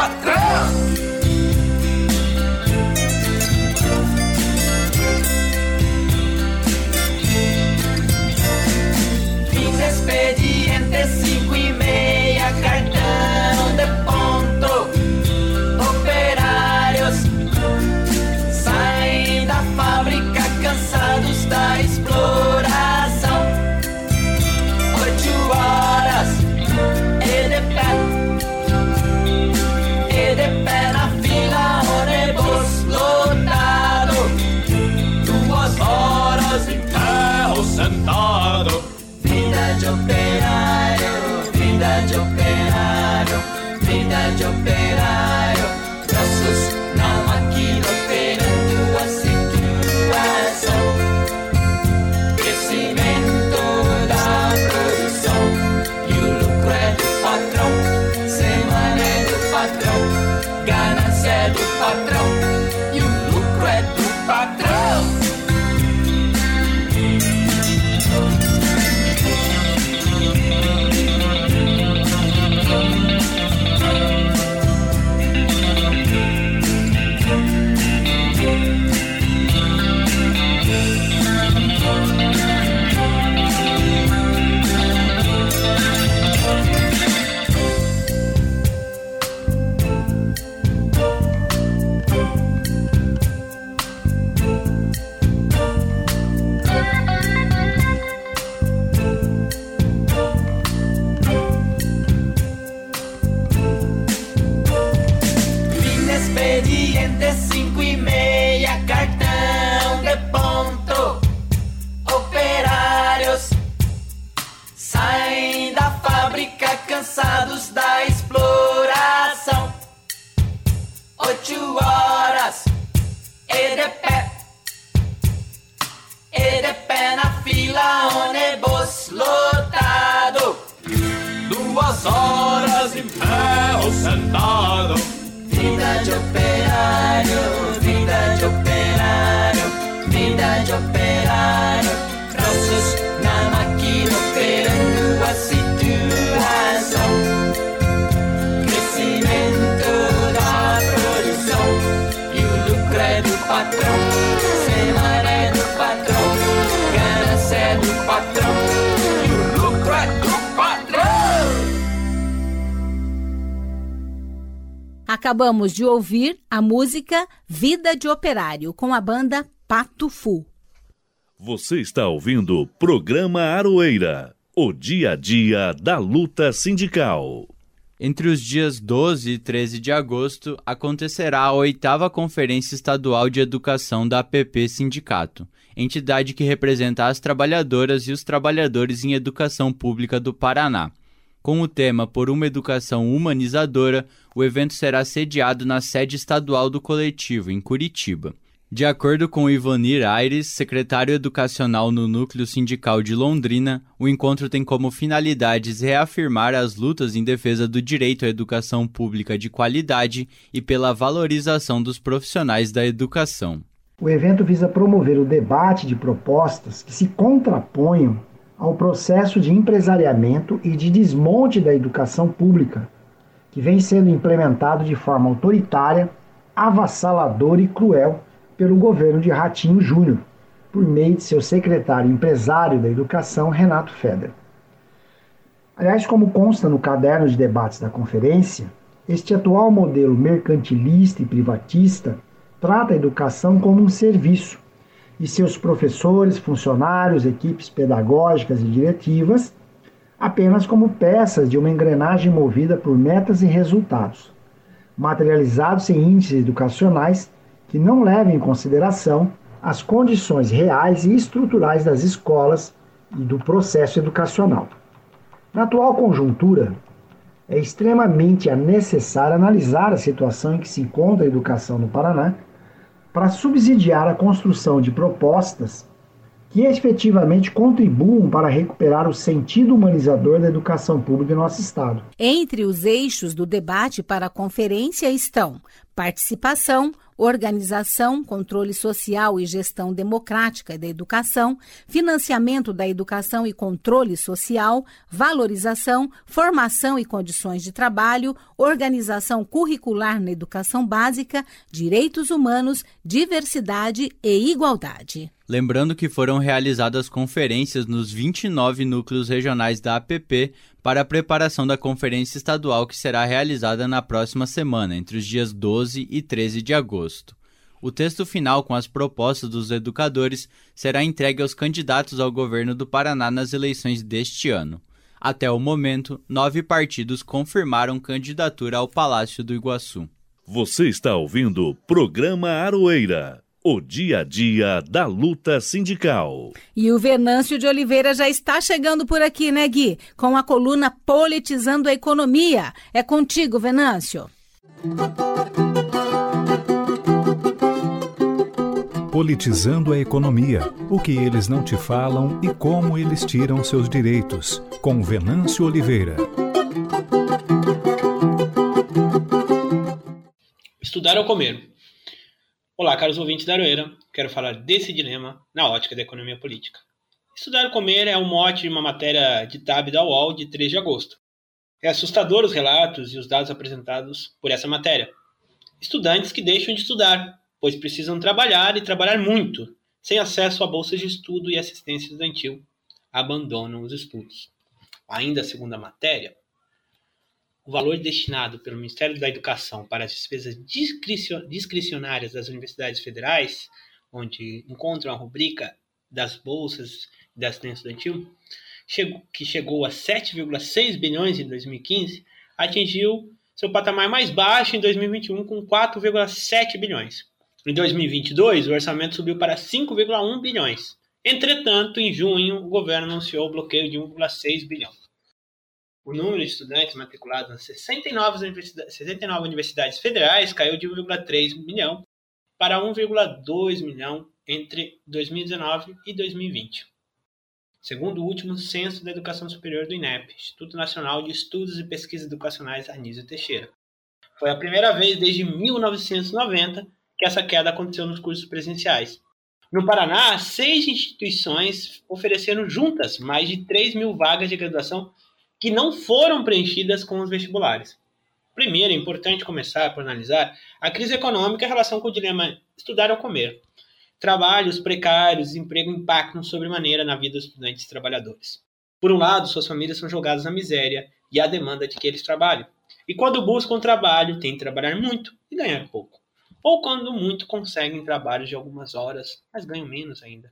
[SPEAKER 4] Patria.
[SPEAKER 3] Acabamos de ouvir a música Vida de Operário com a banda Pato Fu.
[SPEAKER 1] Você está ouvindo o programa Aroeira, o dia a dia da luta sindical.
[SPEAKER 5] Entre os dias 12 e 13 de agosto acontecerá a oitava Conferência Estadual de Educação da APP Sindicato, entidade que representa as trabalhadoras e os trabalhadores em educação pública do Paraná. Com o tema Por uma Educação Humanizadora, o evento será sediado na sede estadual do coletivo, em Curitiba. De acordo com Ivonir Aires, secretário educacional no Núcleo Sindical de Londrina, o encontro tem como finalidades reafirmar as lutas em defesa do direito à educação pública de qualidade e pela valorização dos profissionais da educação.
[SPEAKER 12] O evento visa promover o debate de propostas que se contraponham ao processo de empresariamento e de desmonte da educação pública, que vem sendo implementado de forma autoritária, avassaladora e cruel pelo governo de Ratinho Júnior, por meio de seu secretário empresário da educação, Renato Feder. Aliás, como consta no caderno de debates da conferência, este atual modelo mercantilista e privatista trata a educação como um serviço e seus professores, funcionários, equipes pedagógicas e diretivas apenas como peças de uma engrenagem movida por metas e resultados, materializados em índices educacionais que não levam em consideração as condições reais e estruturais das escolas e do processo educacional. Na atual conjuntura, é extremamente necessário analisar a situação em que se encontra a educação no Paraná para subsidiar a construção de propostas que efetivamente contribuam para recuperar o sentido humanizador da educação pública em nosso Estado.
[SPEAKER 3] Entre os eixos do debate para a conferência estão participação, organização, controle social e gestão democrática da educação, financiamento da educação e controle social, valorização, formação e condições de trabalho, organização curricular na educação básica, direitos humanos, diversidade e igualdade.
[SPEAKER 5] Lembrando que foram realizadas conferências nos 29 núcleos regionais da APP para a preparação da conferência estadual que será realizada na próxima semana, entre os dias 12 e 13 de agosto. O texto final com as propostas dos educadores será entregue aos candidatos ao governo do Paraná nas eleições deste ano. Até o momento, nove partidos confirmaram candidatura ao Palácio do Iguaçu.
[SPEAKER 1] Você está ouvindo o programa Aroeira, o dia a dia da luta sindical.
[SPEAKER 3] E o Venâncio de Oliveira já está chegando por aqui, né, Gui? Com a coluna Politizando a Economia. É contigo, Venâncio.
[SPEAKER 13] Politizando a economia, o que eles não te falam e como eles tiram seus direitos, com Venâncio Oliveira.
[SPEAKER 14] Estudar ou comer? Olá, caros ouvintes da Aroeira. Quero falar desse dilema na ótica da economia política. Estudar comer é o mote de uma matéria de TAB da UOL de 3 de agosto. É assustador os relatos e os dados apresentados por essa matéria. Estudantes que deixam de estudar, pois precisam trabalhar e trabalhar muito, sem acesso a bolsas de estudo e assistência estudantil, abandonam os estudos. Ainda segundo a matéria, o valor destinado pelo Ministério da Educação para as despesas discricionárias das universidades federais, onde encontram a rubrica das bolsas da assistência estudantil, que chegou a 7,6 bilhões em 2015, atingiu seu patamar mais baixo em 2021 com 4,7 bilhões. Em 2022, o orçamento subiu para 5,1 bilhões. Entretanto, em junho, o governo anunciou o bloqueio de 1,6 bilhão. O número de estudantes matriculados nas 69 universidades, 69 universidades federais caiu de 1,3 milhão para 1,2 milhão entre 2019 e 2020. Segundo o último censo da educação superior do INEP, Instituto Nacional de Estudos e Pesquisas Educacionais Anísio Teixeira. Foi a primeira vez desde 1990 que essa queda aconteceu nos cursos presenciais. No Paraná, seis instituições ofereceram juntas mais de 3 mil vagas de graduação que não foram preenchidas com os vestibulares. Primeiro, é importante começar por analisar a crise econômica em relação com o dilema estudar ou comer. Trabalhos precários, emprego impactam sobremaneira na vida dos estudantes e trabalhadores. Por um lado, suas famílias são jogadas na miséria e à demanda de que eles trabalhem. E quando buscam trabalho, têm que trabalhar muito e ganhar pouco. Ou quando muito conseguem trabalhos de algumas horas, mas ganham menos ainda.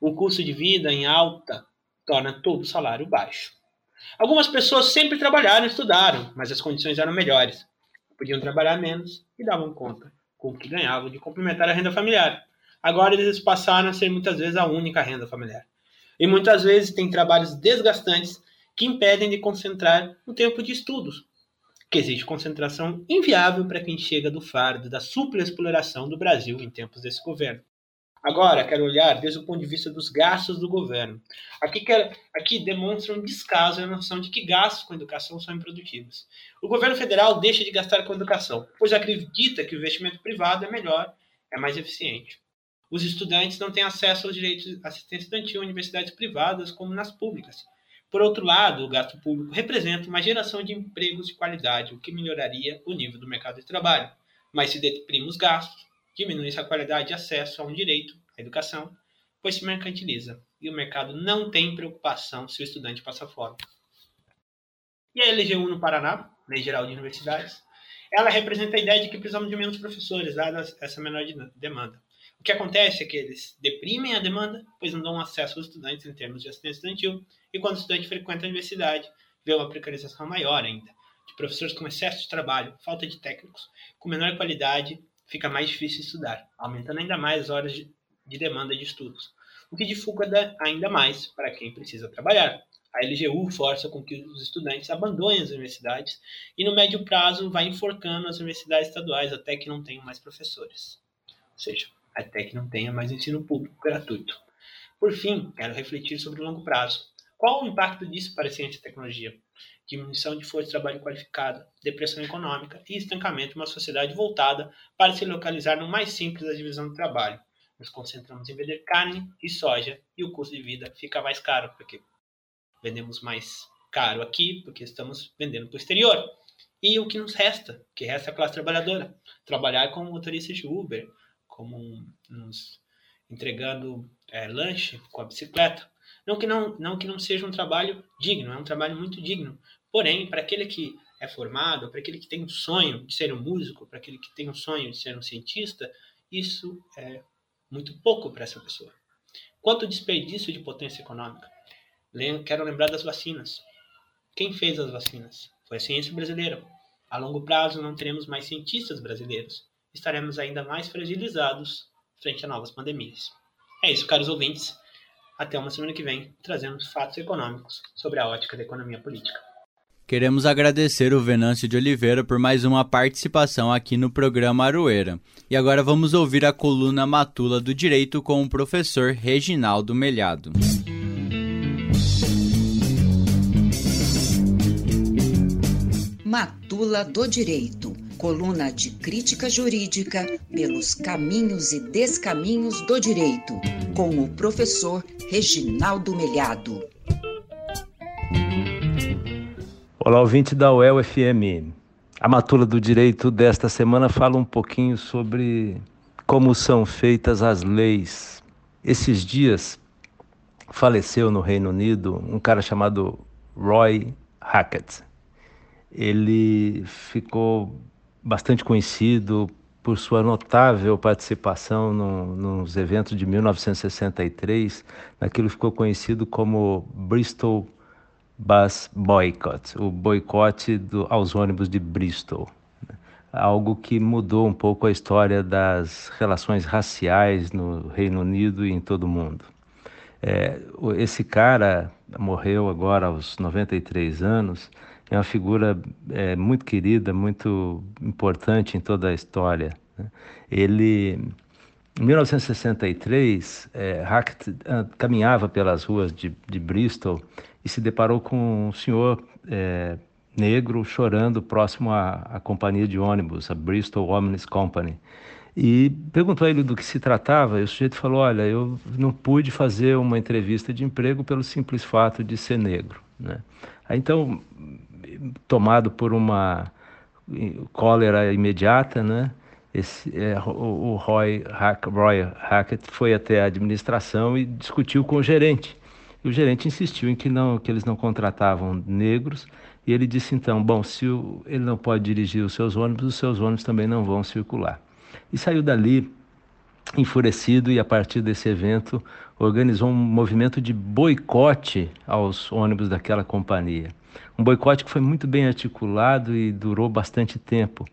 [SPEAKER 14] O custo de vida em alta torna todo o salário baixo. Algumas pessoas sempre trabalharam e estudaram, mas as condições eram melhores. Podiam trabalhar menos e davam conta, com o que ganhavam, de complementar a renda familiar. Agora eles passaram a ser muitas vezes a única renda familiar. E muitas vezes têm trabalhos desgastantes que impedem de concentrar no tempo de estudos, que exige concentração inviável para quem chega do fardo da superexploração do Brasil em tempos desse governo. Agora, quero olhar desde o ponto de vista dos gastos do governo. Aqui, aqui demonstra um descaso a noção de que gastos com educação são improdutivos. O governo federal deixa de gastar com educação, pois acredita que o investimento privado é melhor, é mais eficiente. Os estudantes não têm acesso aos direitos de assistência estudantil em universidades privadas como nas públicas. Por outro lado, o gasto público representa uma geração de empregos de qualidade, o que melhoraria o nível do mercado de trabalho. Mas se deprime os gastos, diminui-se a qualidade de acesso a um direito, a educação, pois se mercantiliza e o mercado não tem preocupação se o estudante passa fome. E a LGU no Paraná, Lei Geral de Universidades, ela representa a ideia de que precisamos de menos professores, dada essa menor demanda. O que acontece é que eles deprimem a demanda, pois não dão acesso aos estudantes em termos de assistência estudantil, e quando o estudante frequenta a universidade, vê uma precarização maior ainda, de professores com excesso de trabalho, falta de técnicos, com menor qualidade fica mais difícil estudar, aumentando ainda mais as horas de, de demanda de estudos, o que dificulta ainda mais para quem precisa trabalhar. A LGU força com que os estudantes abandonem as universidades e, no médio prazo, vai enforcando as universidades estaduais até que não tenham mais professores. Ou seja, até que não tenha mais ensino público gratuito. Por fim, quero refletir sobre o longo prazo. Qual o impacto disso para a ciência e tecnologia? Diminuição de força de trabalho qualificada, depressão econômica e estancamento de uma sociedade voltada para se localizar no mais simples da divisão do trabalho. Nos concentramos em vender carne e soja e o custo de vida fica mais caro, porque vendemos mais caro aqui, porque estamos vendendo para o exterior. E o que nos resta? que resta é a classe trabalhadora. Trabalhar como motorista de Uber, como nos entregando é, lanche com a bicicleta. Não que não, não que não seja um trabalho digno, é um trabalho muito digno. Porém, para aquele que é formado, para aquele que tem um sonho de ser um músico, para aquele que tem um sonho de ser um cientista, isso é muito pouco para essa pessoa. Quanto desperdício de potência econômica. Quero lembrar das vacinas. Quem fez as vacinas? Foi a ciência brasileira. A longo prazo não teremos mais cientistas brasileiros. Estaremos ainda mais fragilizados frente a novas pandemias. É isso, caros ouvintes. Até uma semana que vem, trazendo fatos econômicos sobre a ótica da economia política.
[SPEAKER 5] Queremos agradecer o Venâncio de Oliveira por mais uma participação aqui no programa Aroeira. E agora vamos ouvir a coluna Matula do Direito com o professor Reginaldo Melhado.
[SPEAKER 11] Matula do Direito, coluna de crítica jurídica pelos caminhos e descaminhos do direito, com o professor Reginaldo Melhado.
[SPEAKER 15] Olá, ouvinte da UEL FM. A Matula do Direito desta semana fala um pouquinho sobre como são feitas as leis. Esses dias faleceu no Reino Unido um cara chamado Roy Hackett ele ficou bastante conhecido por sua notável participação no, nos eventos de 1963, naquilo ficou conhecido como Bristol Bus Boycott, o boicote do, aos ônibus de Bristol. Né? Algo que mudou um pouco a história das relações raciais no Reino Unido e em todo o mundo. É, esse cara morreu agora aos 93 anos é uma figura é, muito querida, muito importante em toda a história. Né? Ele, em 1963, é, Hackett ah, caminhava pelas ruas de, de, Bristol e se deparou com um senhor é, negro chorando próximo à, à companhia de ônibus, a Bristol Omnibus Company. E perguntou a ele do que se tratava, e o sujeito falou: Olha, eu não pude fazer uma entrevista de emprego pelo simples fato de ser negro. Né? Aí, então, tomado por uma cólera imediata, né? Esse, é, o, o Roy, Hack, Roy Hackett foi até a administração e discutiu com o gerente. E o gerente insistiu em que não, que eles não contratavam negros. E ele disse então, bom, se o, ele não pode dirigir os seus ônibus, os seus ônibus também não vão circular. E saiu dali enfurecido e a partir desse evento organizou um movimento de boicote aos ônibus daquela companhia. Um boicote que foi muito bem articulado e durou bastante tempo.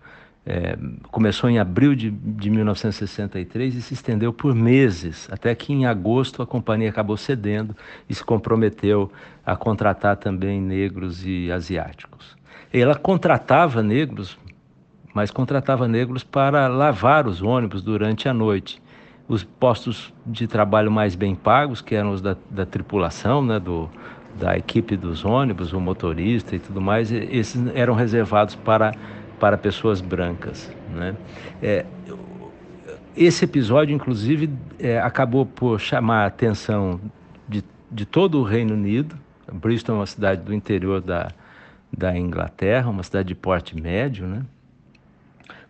[SPEAKER 15] É, começou em abril de, de 1963 e se estendeu por meses, até que em agosto a companhia acabou cedendo e se comprometeu a contratar também negros e asiáticos. Ela contratava negros, mas contratava negros para lavar os ônibus durante a noite. Os postos de trabalho mais bem pagos, que eram os da, da tripulação, né, do, da equipe dos ônibus, o motorista e tudo mais, esses eram reservados para, para pessoas brancas. Né? É, esse episódio, inclusive, é, acabou por chamar a atenção de, de todo o Reino Unido. Bristol é uma cidade do interior da, da Inglaterra, uma cidade de porte médio, né?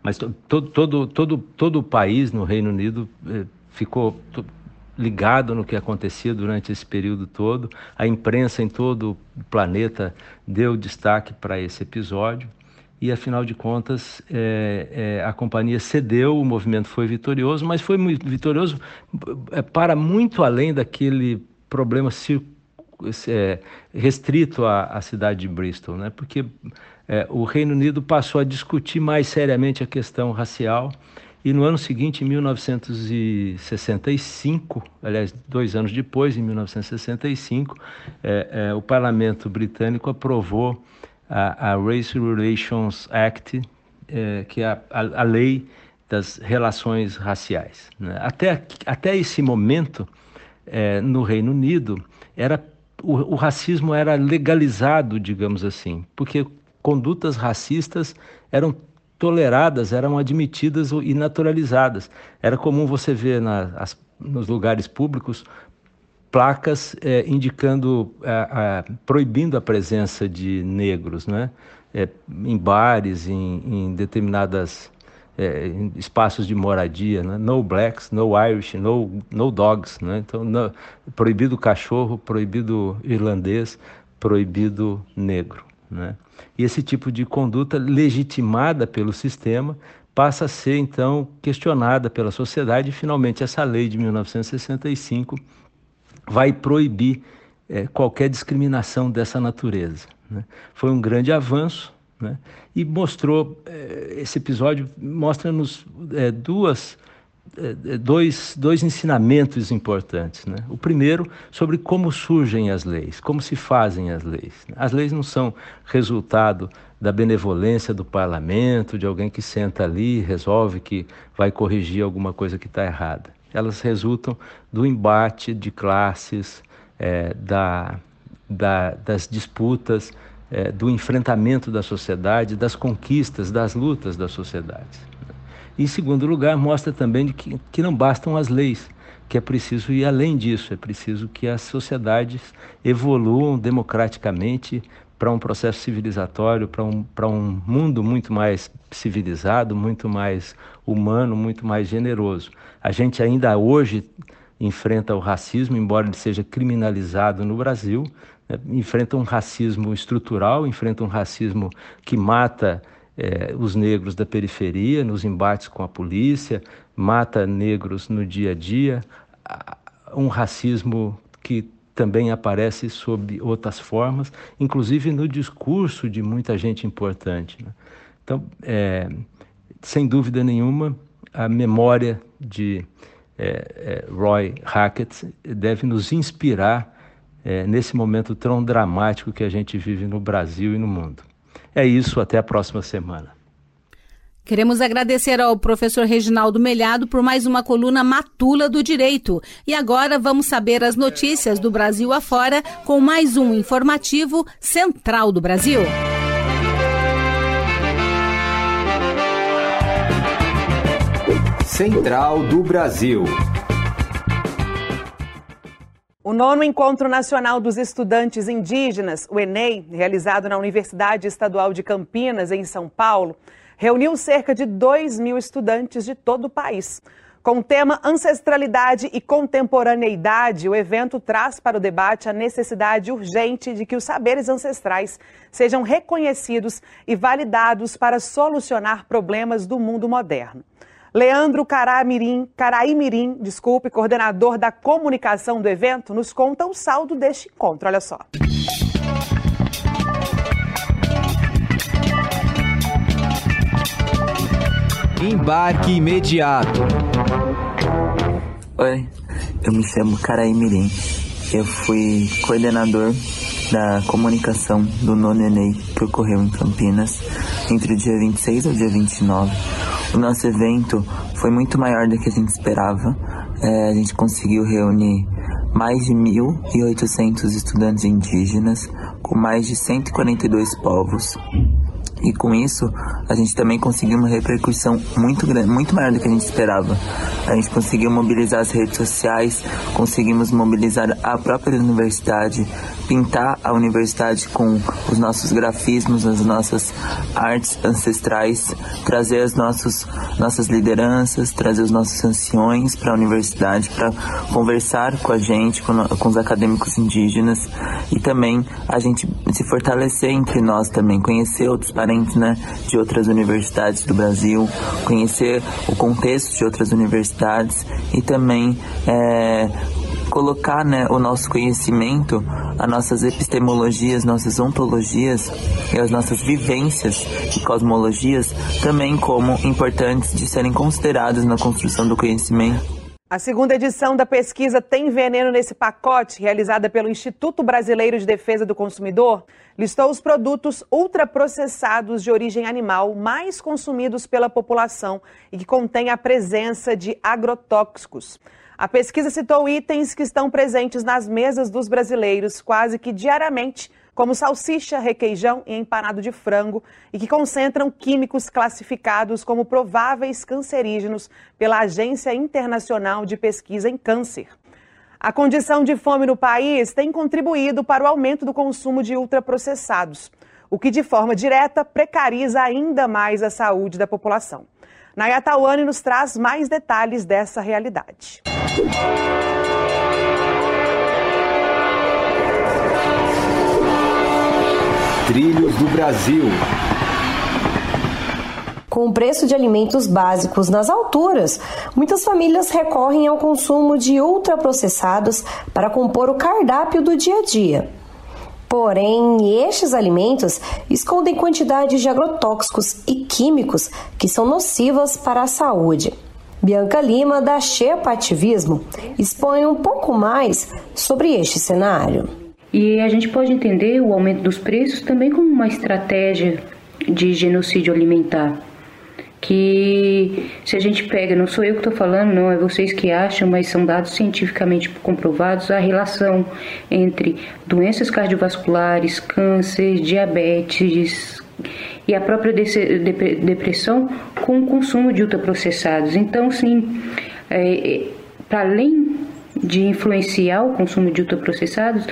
[SPEAKER 15] Mas todo, todo, todo, todo o país no Reino Unido eh, ficou ligado no que acontecia durante esse período todo. A imprensa em todo o planeta deu destaque para esse episódio e, afinal de contas, é, é, a companhia cedeu, o movimento foi vitorioso, mas foi muito vitorioso é, para muito além daquele problema é, restrito à, à, cidade de Bristol, né? porque é, o Reino Unido passou a discutir mais seriamente a questão racial e no ano seguinte, em 1965, aliás, dois anos depois, em 1965, é, é, o parlamento britânico aprovou a, a Race Relations Act, é, que é a, a, lei das relações raciais. Né? Até, até esse momento, é, no Reino Unido, era, o, o racismo era legalizado, digamos assim, porque condutas racistas eram toleradas, eram admitidas e naturalizadas. Era comum você ver na, as, nos lugares públicos placas é, indicando, é, é, proibindo a presença de negros, né? em bares, em, em determinadas em espaços de moradia, né? no blacks, no Irish, no, no dogs, né? então no, proibido cachorro, proibido irlandês, proibido negro. Né? E esse tipo de conduta legitimada pelo sistema passa a ser então questionada pela sociedade e finalmente essa lei de 1965 vai proibir é, qualquer discriminação dessa natureza. Né? Foi um grande avanço né? e mostrou é, esse episódio mostra-nos é, duas dois, dois ensinamentos importantes. Né? O primeiro, sobre como surgem as leis, como se fazem as leis. As leis não são resultado da benevolência do parlamento, de alguém que senta ali e resolve que vai corrigir alguma coisa que está errada. Elas resultam do embate de classes, é, da, da, das disputas, é, do enfrentamento da sociedade, das conquistas, das lutas da sociedade. Em segundo lugar, mostra também que, que não bastam as leis, que é preciso ir além disso, é preciso que as sociedades evoluam democraticamente para um processo civilizatório, para um, um mundo muito mais civilizado, muito mais humano, muito mais generoso. A gente ainda hoje enfrenta o racismo, embora ele seja criminalizado no Brasil, né? enfrenta um racismo estrutural, enfrenta um racismo que mata é, os negros da periferia, nos embates com a polícia, mata negros no dia a dia, um racismo que também aparece sob outras formas, inclusive no discurso de muita gente importante. Né? Então, é, sem dúvida nenhuma, a memória de é, Roy Hackett deve nos inspirar nesse momento tão dramático que a gente vive no Brasil e no mundo. É isso, até a próxima semana.
[SPEAKER 3] Queremos agradecer ao professor Reginaldo Melhado por mais uma coluna Matula do Direito. E agora vamos saber as notícias do Brasil afora com mais um informativo Central do Brasil.
[SPEAKER 16] Central do Brasil.
[SPEAKER 17] O nono Encontro Nacional dos Estudantes Indígenas, o ENEI, realizado na Universidade Estadual de Campinas, em São Paulo, reuniu cerca de 2 mil estudantes de todo o país. Com o tema Ancestralidade e Contemporaneidade, o evento traz para o debate a necessidade urgente de que os saberes ancestrais sejam reconhecidos e validados para solucionar problemas do mundo moderno. Leandro Caraimirim, Caraimirim, desculpe, coordenador da comunicação do evento, nos conta o saldo deste encontro. Olha só.
[SPEAKER 16] Embarque imediato.
[SPEAKER 18] Oi, eu me chamo Caraimirim. Eu fui coordenador da comunicação do nono Enem que ocorreu em Campinas entre o dia 26 e o dia 29 o nosso evento foi muito maior do que a gente esperava. É, a gente conseguiu reunir mais de 1.800 estudantes indígenas com mais de 142 povos. E com isso, a gente também conseguiu uma repercussão muito grande, muito maior do que a gente esperava. A gente conseguiu mobilizar as redes sociais, conseguimos mobilizar a própria universidade, pintar a universidade com os nossos grafismos, as nossas artes ancestrais, trazer as nossos, nossas lideranças, trazer os nossos anciões para a universidade para conversar com a gente, com, com os acadêmicos indígenas e também a gente se fortalecer entre nós também, conhecer outros parentes né, de outras universidades do Brasil, conhecer o contexto de outras universidades e também é, colocar né, o nosso conhecimento, as nossas epistemologias, nossas ontologias e as nossas vivências e cosmologias também como importantes de serem consideradas na construção do conhecimento.
[SPEAKER 17] A segunda edição da pesquisa Tem Veneno nesse Pacote, realizada pelo Instituto Brasileiro de Defesa do Consumidor, listou os produtos ultraprocessados de origem animal mais consumidos pela população e que contêm a presença de agrotóxicos. A pesquisa citou itens que estão presentes nas mesas dos brasileiros quase que diariamente, como salsicha, requeijão e empanado de frango, e que concentram químicos classificados como prováveis cancerígenos pela Agência Internacional de Pesquisa em Câncer. A condição de fome no país tem contribuído para o aumento do consumo de ultraprocessados, o que de forma direta precariza ainda mais a saúde da população. Nayatawane nos traz mais detalhes dessa realidade.
[SPEAKER 16] Trilhos do Brasil.
[SPEAKER 19] Com o preço de alimentos básicos nas alturas, muitas famílias recorrem ao consumo de ultraprocessados para compor o cardápio do dia a dia. Porém, estes alimentos escondem quantidades de agrotóxicos e químicos que são nocivas para a saúde. Bianca Lima, da Xepa Ativismo, expõe um pouco mais sobre este cenário.
[SPEAKER 20] E a gente pode entender o aumento dos preços também como uma estratégia de genocídio alimentar. Que se a gente pega, não sou eu que estou falando, não é vocês que acham, mas são dados cientificamente comprovados a relação entre doenças cardiovasculares, câncer, diabetes, e a própria depressão com o consumo de ultraprocessados. Então, sim, é, é, para além de influenciar o consumo de ultraprocessados,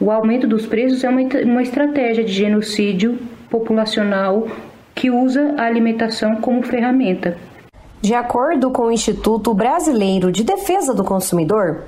[SPEAKER 20] o aumento dos preços é uma, uma estratégia de genocídio populacional que usa a alimentação como ferramenta.
[SPEAKER 19] De acordo com o Instituto Brasileiro de Defesa do Consumidor,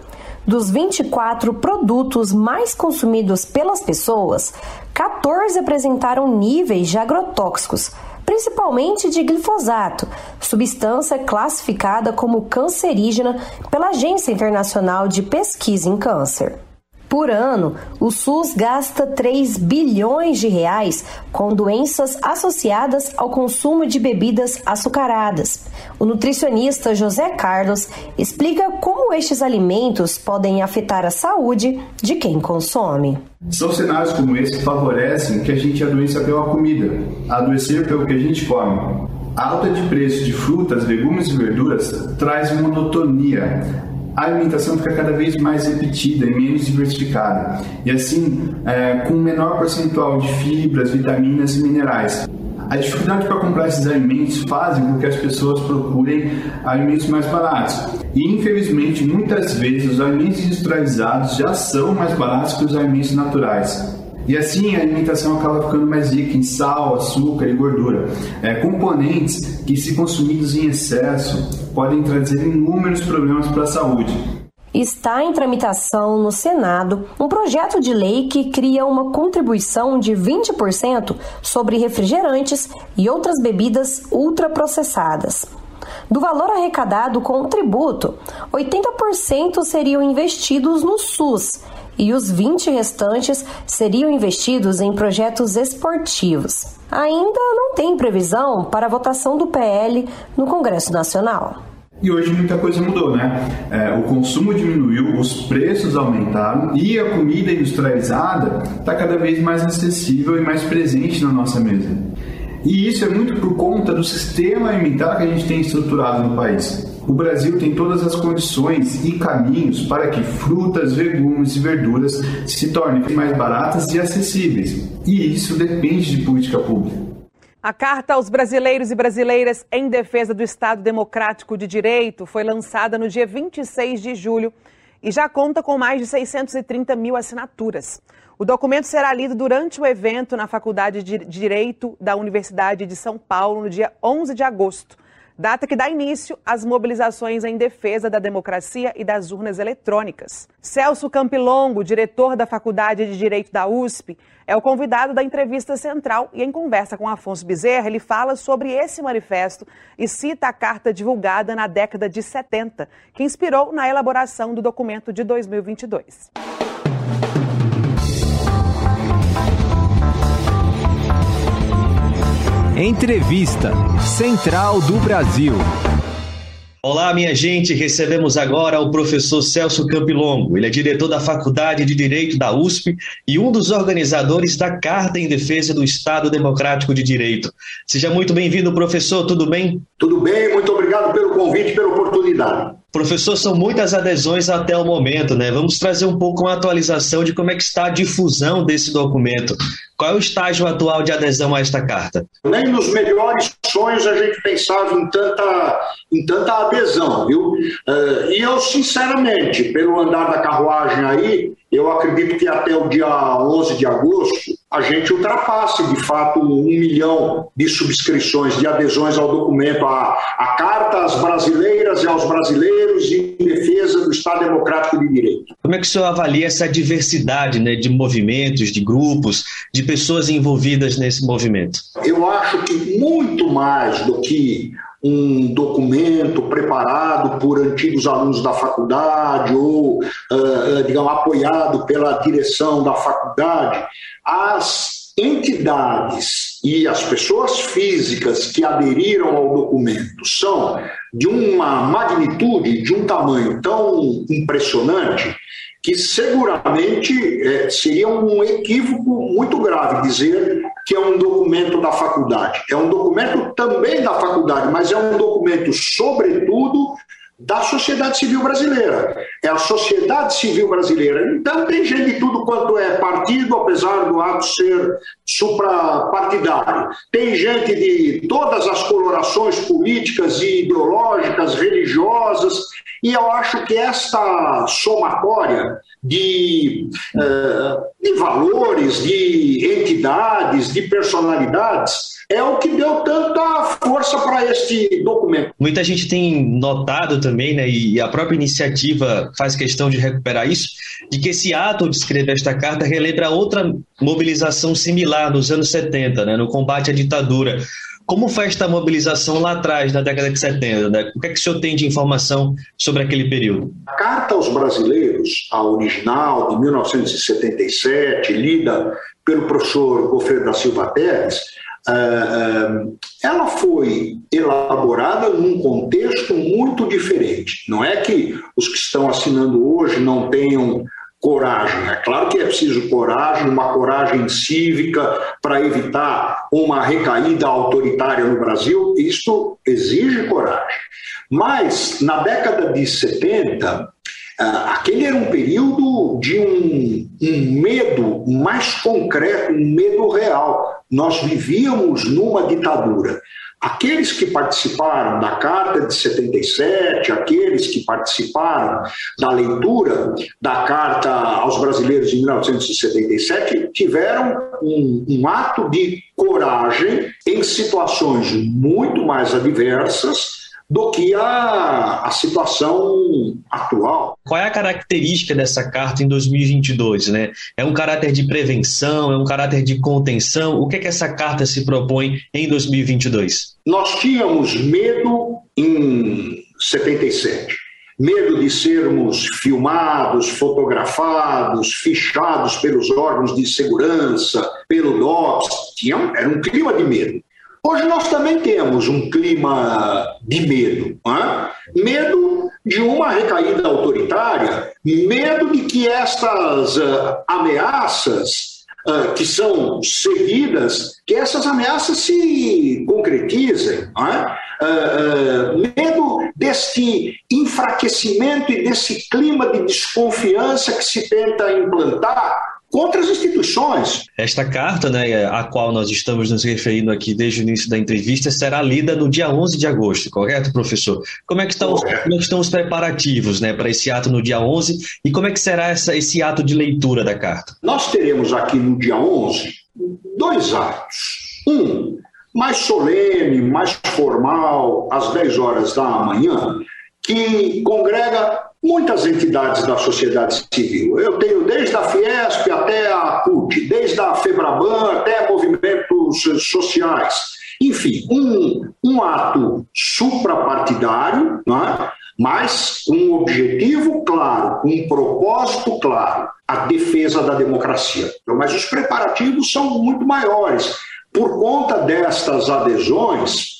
[SPEAKER 19] dos 24 produtos mais consumidos pelas pessoas, 14 apresentaram níveis de agrotóxicos, principalmente de glifosato, substância classificada como cancerígena pela Agência Internacional de Pesquisa em Câncer. Por ano, o SUS gasta 3 bilhões de reais com doenças associadas ao consumo de bebidas açucaradas. O nutricionista José Carlos explica como estes alimentos podem afetar a saúde de quem consome.
[SPEAKER 21] São cenários como esse que favorecem que a gente adoeça pela comida, adoecer pelo que a gente come. A alta de preço de frutas, legumes e verduras traz monotonia, a alimentação fica cada vez mais repetida e menos diversificada, e assim é, com um menor percentual de fibras, vitaminas e minerais. A dificuldade para comprar esses alimentos fazem com que as pessoas procurem alimentos mais baratos. E infelizmente, muitas vezes os alimentos industrializados já são mais baratos que os alimentos naturais. E assim a alimentação acaba ficando mais rica em sal, açúcar e gordura. É, componentes que, se consumidos em excesso, podem trazer inúmeros problemas para a saúde.
[SPEAKER 19] Está em tramitação no Senado um projeto de lei que cria uma contribuição de 20% sobre refrigerantes e outras bebidas ultraprocessadas. Do valor arrecadado com o tributo, 80% seriam investidos no SUS e os 20 restantes seriam investidos em projetos esportivos. Ainda não tem previsão para a votação do PL no Congresso Nacional.
[SPEAKER 21] E hoje muita coisa mudou, né? É, o consumo diminuiu, os preços aumentaram e a comida industrializada está cada vez mais acessível e mais presente na nossa mesa. E isso é muito por conta do sistema alimentar que a gente tem estruturado no país. O Brasil tem todas as condições e caminhos para que frutas, legumes e verduras se tornem mais baratas e acessíveis. E isso depende de política pública.
[SPEAKER 17] A carta aos brasileiros e brasileiras em defesa do Estado Democrático de Direito foi lançada no dia 26 de julho e já conta com mais de 630 mil assinaturas. O documento será lido durante o evento na Faculdade de Direito da Universidade de São Paulo no dia 11 de agosto data que dá início às mobilizações em defesa da democracia e das urnas eletrônicas. Celso Campilongo, diretor da Faculdade de Direito da USP, é o convidado da entrevista central e, em conversa com Afonso Bezerra, ele fala sobre esse manifesto e cita a carta divulgada na década de 70, que inspirou na elaboração do documento de 2022.
[SPEAKER 16] Entrevista Central do Brasil.
[SPEAKER 22] Olá, minha gente. Recebemos agora o professor Celso Campilongo. Ele é diretor da Faculdade de Direito da USP e um dos organizadores da Carta em Defesa do Estado Democrático de Direito. Seja muito bem-vindo, professor. Tudo bem?
[SPEAKER 23] Tudo bem. Muito obrigado pelo convite e pela oportunidade.
[SPEAKER 22] Professor, são muitas adesões até o momento, né? Vamos trazer um pouco uma atualização de como é que está a difusão desse documento. Qual é o estágio atual de adesão a esta carta?
[SPEAKER 23] Nem nos melhores sonhos a gente pensava em tanta, em tanta adesão, viu? Uh, e eu, sinceramente, pelo andar da carruagem aí, eu acredito que até o dia 11 de agosto a gente ultrapasse, de fato, um milhão de subscrições, de adesões ao documento, a, a Carta às Brasileiras e aos Brasileiros em defesa do Estado Democrático de Direito.
[SPEAKER 22] Como é que o senhor avalia essa diversidade né, de movimentos, de grupos, de pessoas envolvidas nesse movimento?
[SPEAKER 23] Eu acho que muito mais do que um documento preparado por antigos alunos da faculdade ou, uh, digamos, apoiado pela direção da faculdade, as entidades e as pessoas físicas que aderiram ao documento são de uma magnitude, de um tamanho tão impressionante, que seguramente é, seria um equívoco muito grave dizer que é um documento da faculdade. É um documento também da faculdade, mas é um documento, sobretudo, da sociedade civil brasileira. É a sociedade civil brasileira. Então, tem gente de tudo quanto é partido, apesar do ato ser suprapartidário. Tem gente de todas as colorações políticas e ideológicas, religiosas, e eu acho que esta somatória de, uh, de valores, de entidades, de personalidades, é o que deu tanta força para este documento.
[SPEAKER 22] Muita gente tem notado também, né, e a própria iniciativa faz questão de recuperar isso, de que esse ato de escrever esta carta relembra outra mobilização similar nos anos 70, né, no combate à ditadura. Como foi esta mobilização lá atrás, na década de 70? Né? O que é que o senhor tem de informação sobre aquele período?
[SPEAKER 23] A Carta aos Brasileiros, a original de 1977, lida pelo professor Gofredo da Silva Teres, ela foi elaborada num contexto muito diferente. Não é que os que estão assinando hoje não tenham coragem. É claro que é preciso coragem, uma coragem cívica para evitar uma recaída autoritária no Brasil. Isto exige coragem. Mas, na década de 70, ah, aquele era um período de um, um, medo mais concreto, um medo real. Nós vivíamos numa ditadura. Aqueles que participaram da Carta de 77, aqueles que participaram da leitura da Carta aos Brasileiros de 1977, tiveram um, um ato de coragem em situações muito mais adversas do que a, a situação atual.
[SPEAKER 22] Qual é a característica dessa carta em 2022? Né? É um caráter de prevenção, é um caráter de contenção? O que é que essa carta se propõe em 2022?
[SPEAKER 23] Nós tínhamos medo em 77 medo de sermos filmados, fotografados, fichados pelos órgãos de segurança, pelo DOPS. Tinha, era um clima de medo. Hoje nós também temos um clima de medo. É? Medo de uma recaída autoritária, medo de que estas uh, ameaças uh, que são seguidas, que essas ameaças se concretizem. É? Uh, medo deste enfraquecimento e desse clima de desconfiança que se tenta implantar contra as instituições.
[SPEAKER 22] Esta carta, né, a qual nós estamos nos referindo aqui desde o início da entrevista, será lida no dia 11 de agosto, correto, professor? Como é que estão, os, como é que estão os preparativos né, para esse ato no dia 11 e como é que será essa, esse ato de leitura da carta?
[SPEAKER 23] Nós teremos aqui no dia 11 dois atos. Um, mais solene, mais formal, às 10 horas da manhã, que congrega muitas entidades da sociedade civil. Eu tenho desde a Fiesp até a CUT, desde a FEBRABAN até movimentos sociais. Enfim, um, um ato suprapartidário, é? mas com um objetivo claro, com um propósito claro, a defesa da democracia. Mas os preparativos são muito maiores. Por conta destas adesões,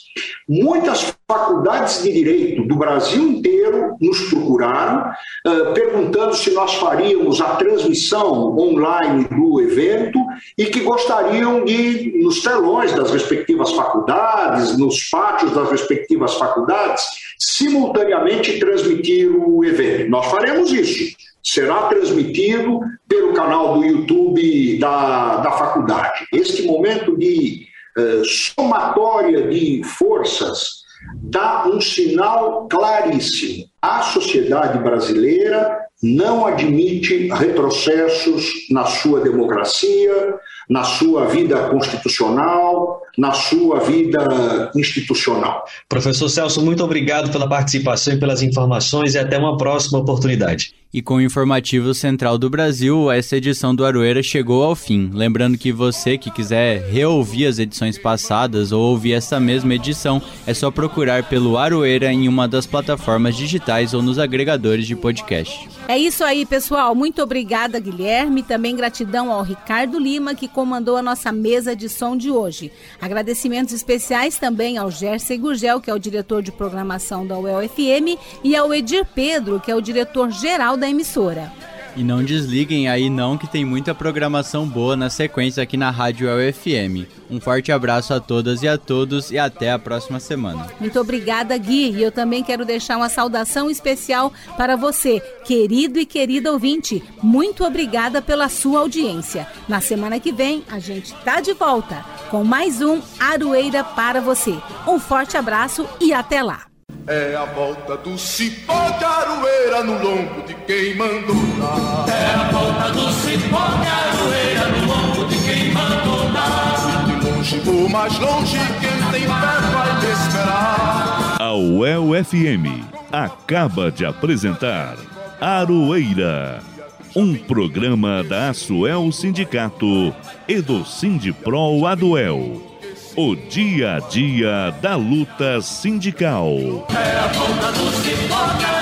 [SPEAKER 23] Muitas faculdades de direito do Brasil inteiro nos procuraram, uh, perguntando se nós faríamos a transmissão online do evento e que gostariam de, nos telões das respectivas faculdades, nos pátios das respectivas faculdades, simultaneamente transmitir o evento. Nós faremos isso. Será transmitido pelo canal do YouTube da, da faculdade. Este momento de eh, somatória de forças dá um sinal claríssimo. A sociedade brasileira não admite retrocessos na sua democracia, na sua vida constitucional, na sua vida institucional.
[SPEAKER 22] Professor Celso, muito obrigado pela participação e pelas informações e até uma próxima oportunidade.
[SPEAKER 5] E com o informativo Central do Brasil, essa edição do Aroeira chegou ao fim. Lembrando que você que quiser reouvir as edições passadas ou ouvir essa mesma edição, é só procurar pelo Aroeira em uma das plataformas digitais ou nos agregadores de podcast.
[SPEAKER 3] É isso aí, pessoal. Muito obrigada, Guilherme. Também gratidão ao Ricardo Lima, que comandou a nossa mesa de som de hoje. Agradecimentos especiais também ao Gerson Gurgel, que é o diretor de programação da UEL-FM, e ao Edir Pedro, que é o diretor-geral da emissora.
[SPEAKER 5] E não desliguem aí não que tem muita programação boa na sequência aqui na Rádio UFM. Um forte abraço a todas e a todos e até a próxima semana.
[SPEAKER 3] Muito obrigada, Gui. E eu também quero deixar uma saudação especial para você, querido e querida ouvinte. Muito obrigada pela sua audiência. Na semana que vem, a gente tá de volta com mais um Aroeira para você. Um forte abraço e até lá.
[SPEAKER 24] É a volta do cipó de aroeira no lombo de quem mandou dar.
[SPEAKER 4] É a volta do cipó de aroeira no lombo de quem mandou dar.
[SPEAKER 24] Se de longe ou mais longe, quem tem fé vai te esperar.
[SPEAKER 1] A UEL FM acaba de apresentar Aroeira, um programa da Asuel Sindicato e do Sindipro Aduel. O dia a dia da luta sindical.
[SPEAKER 4] É a volta do cipó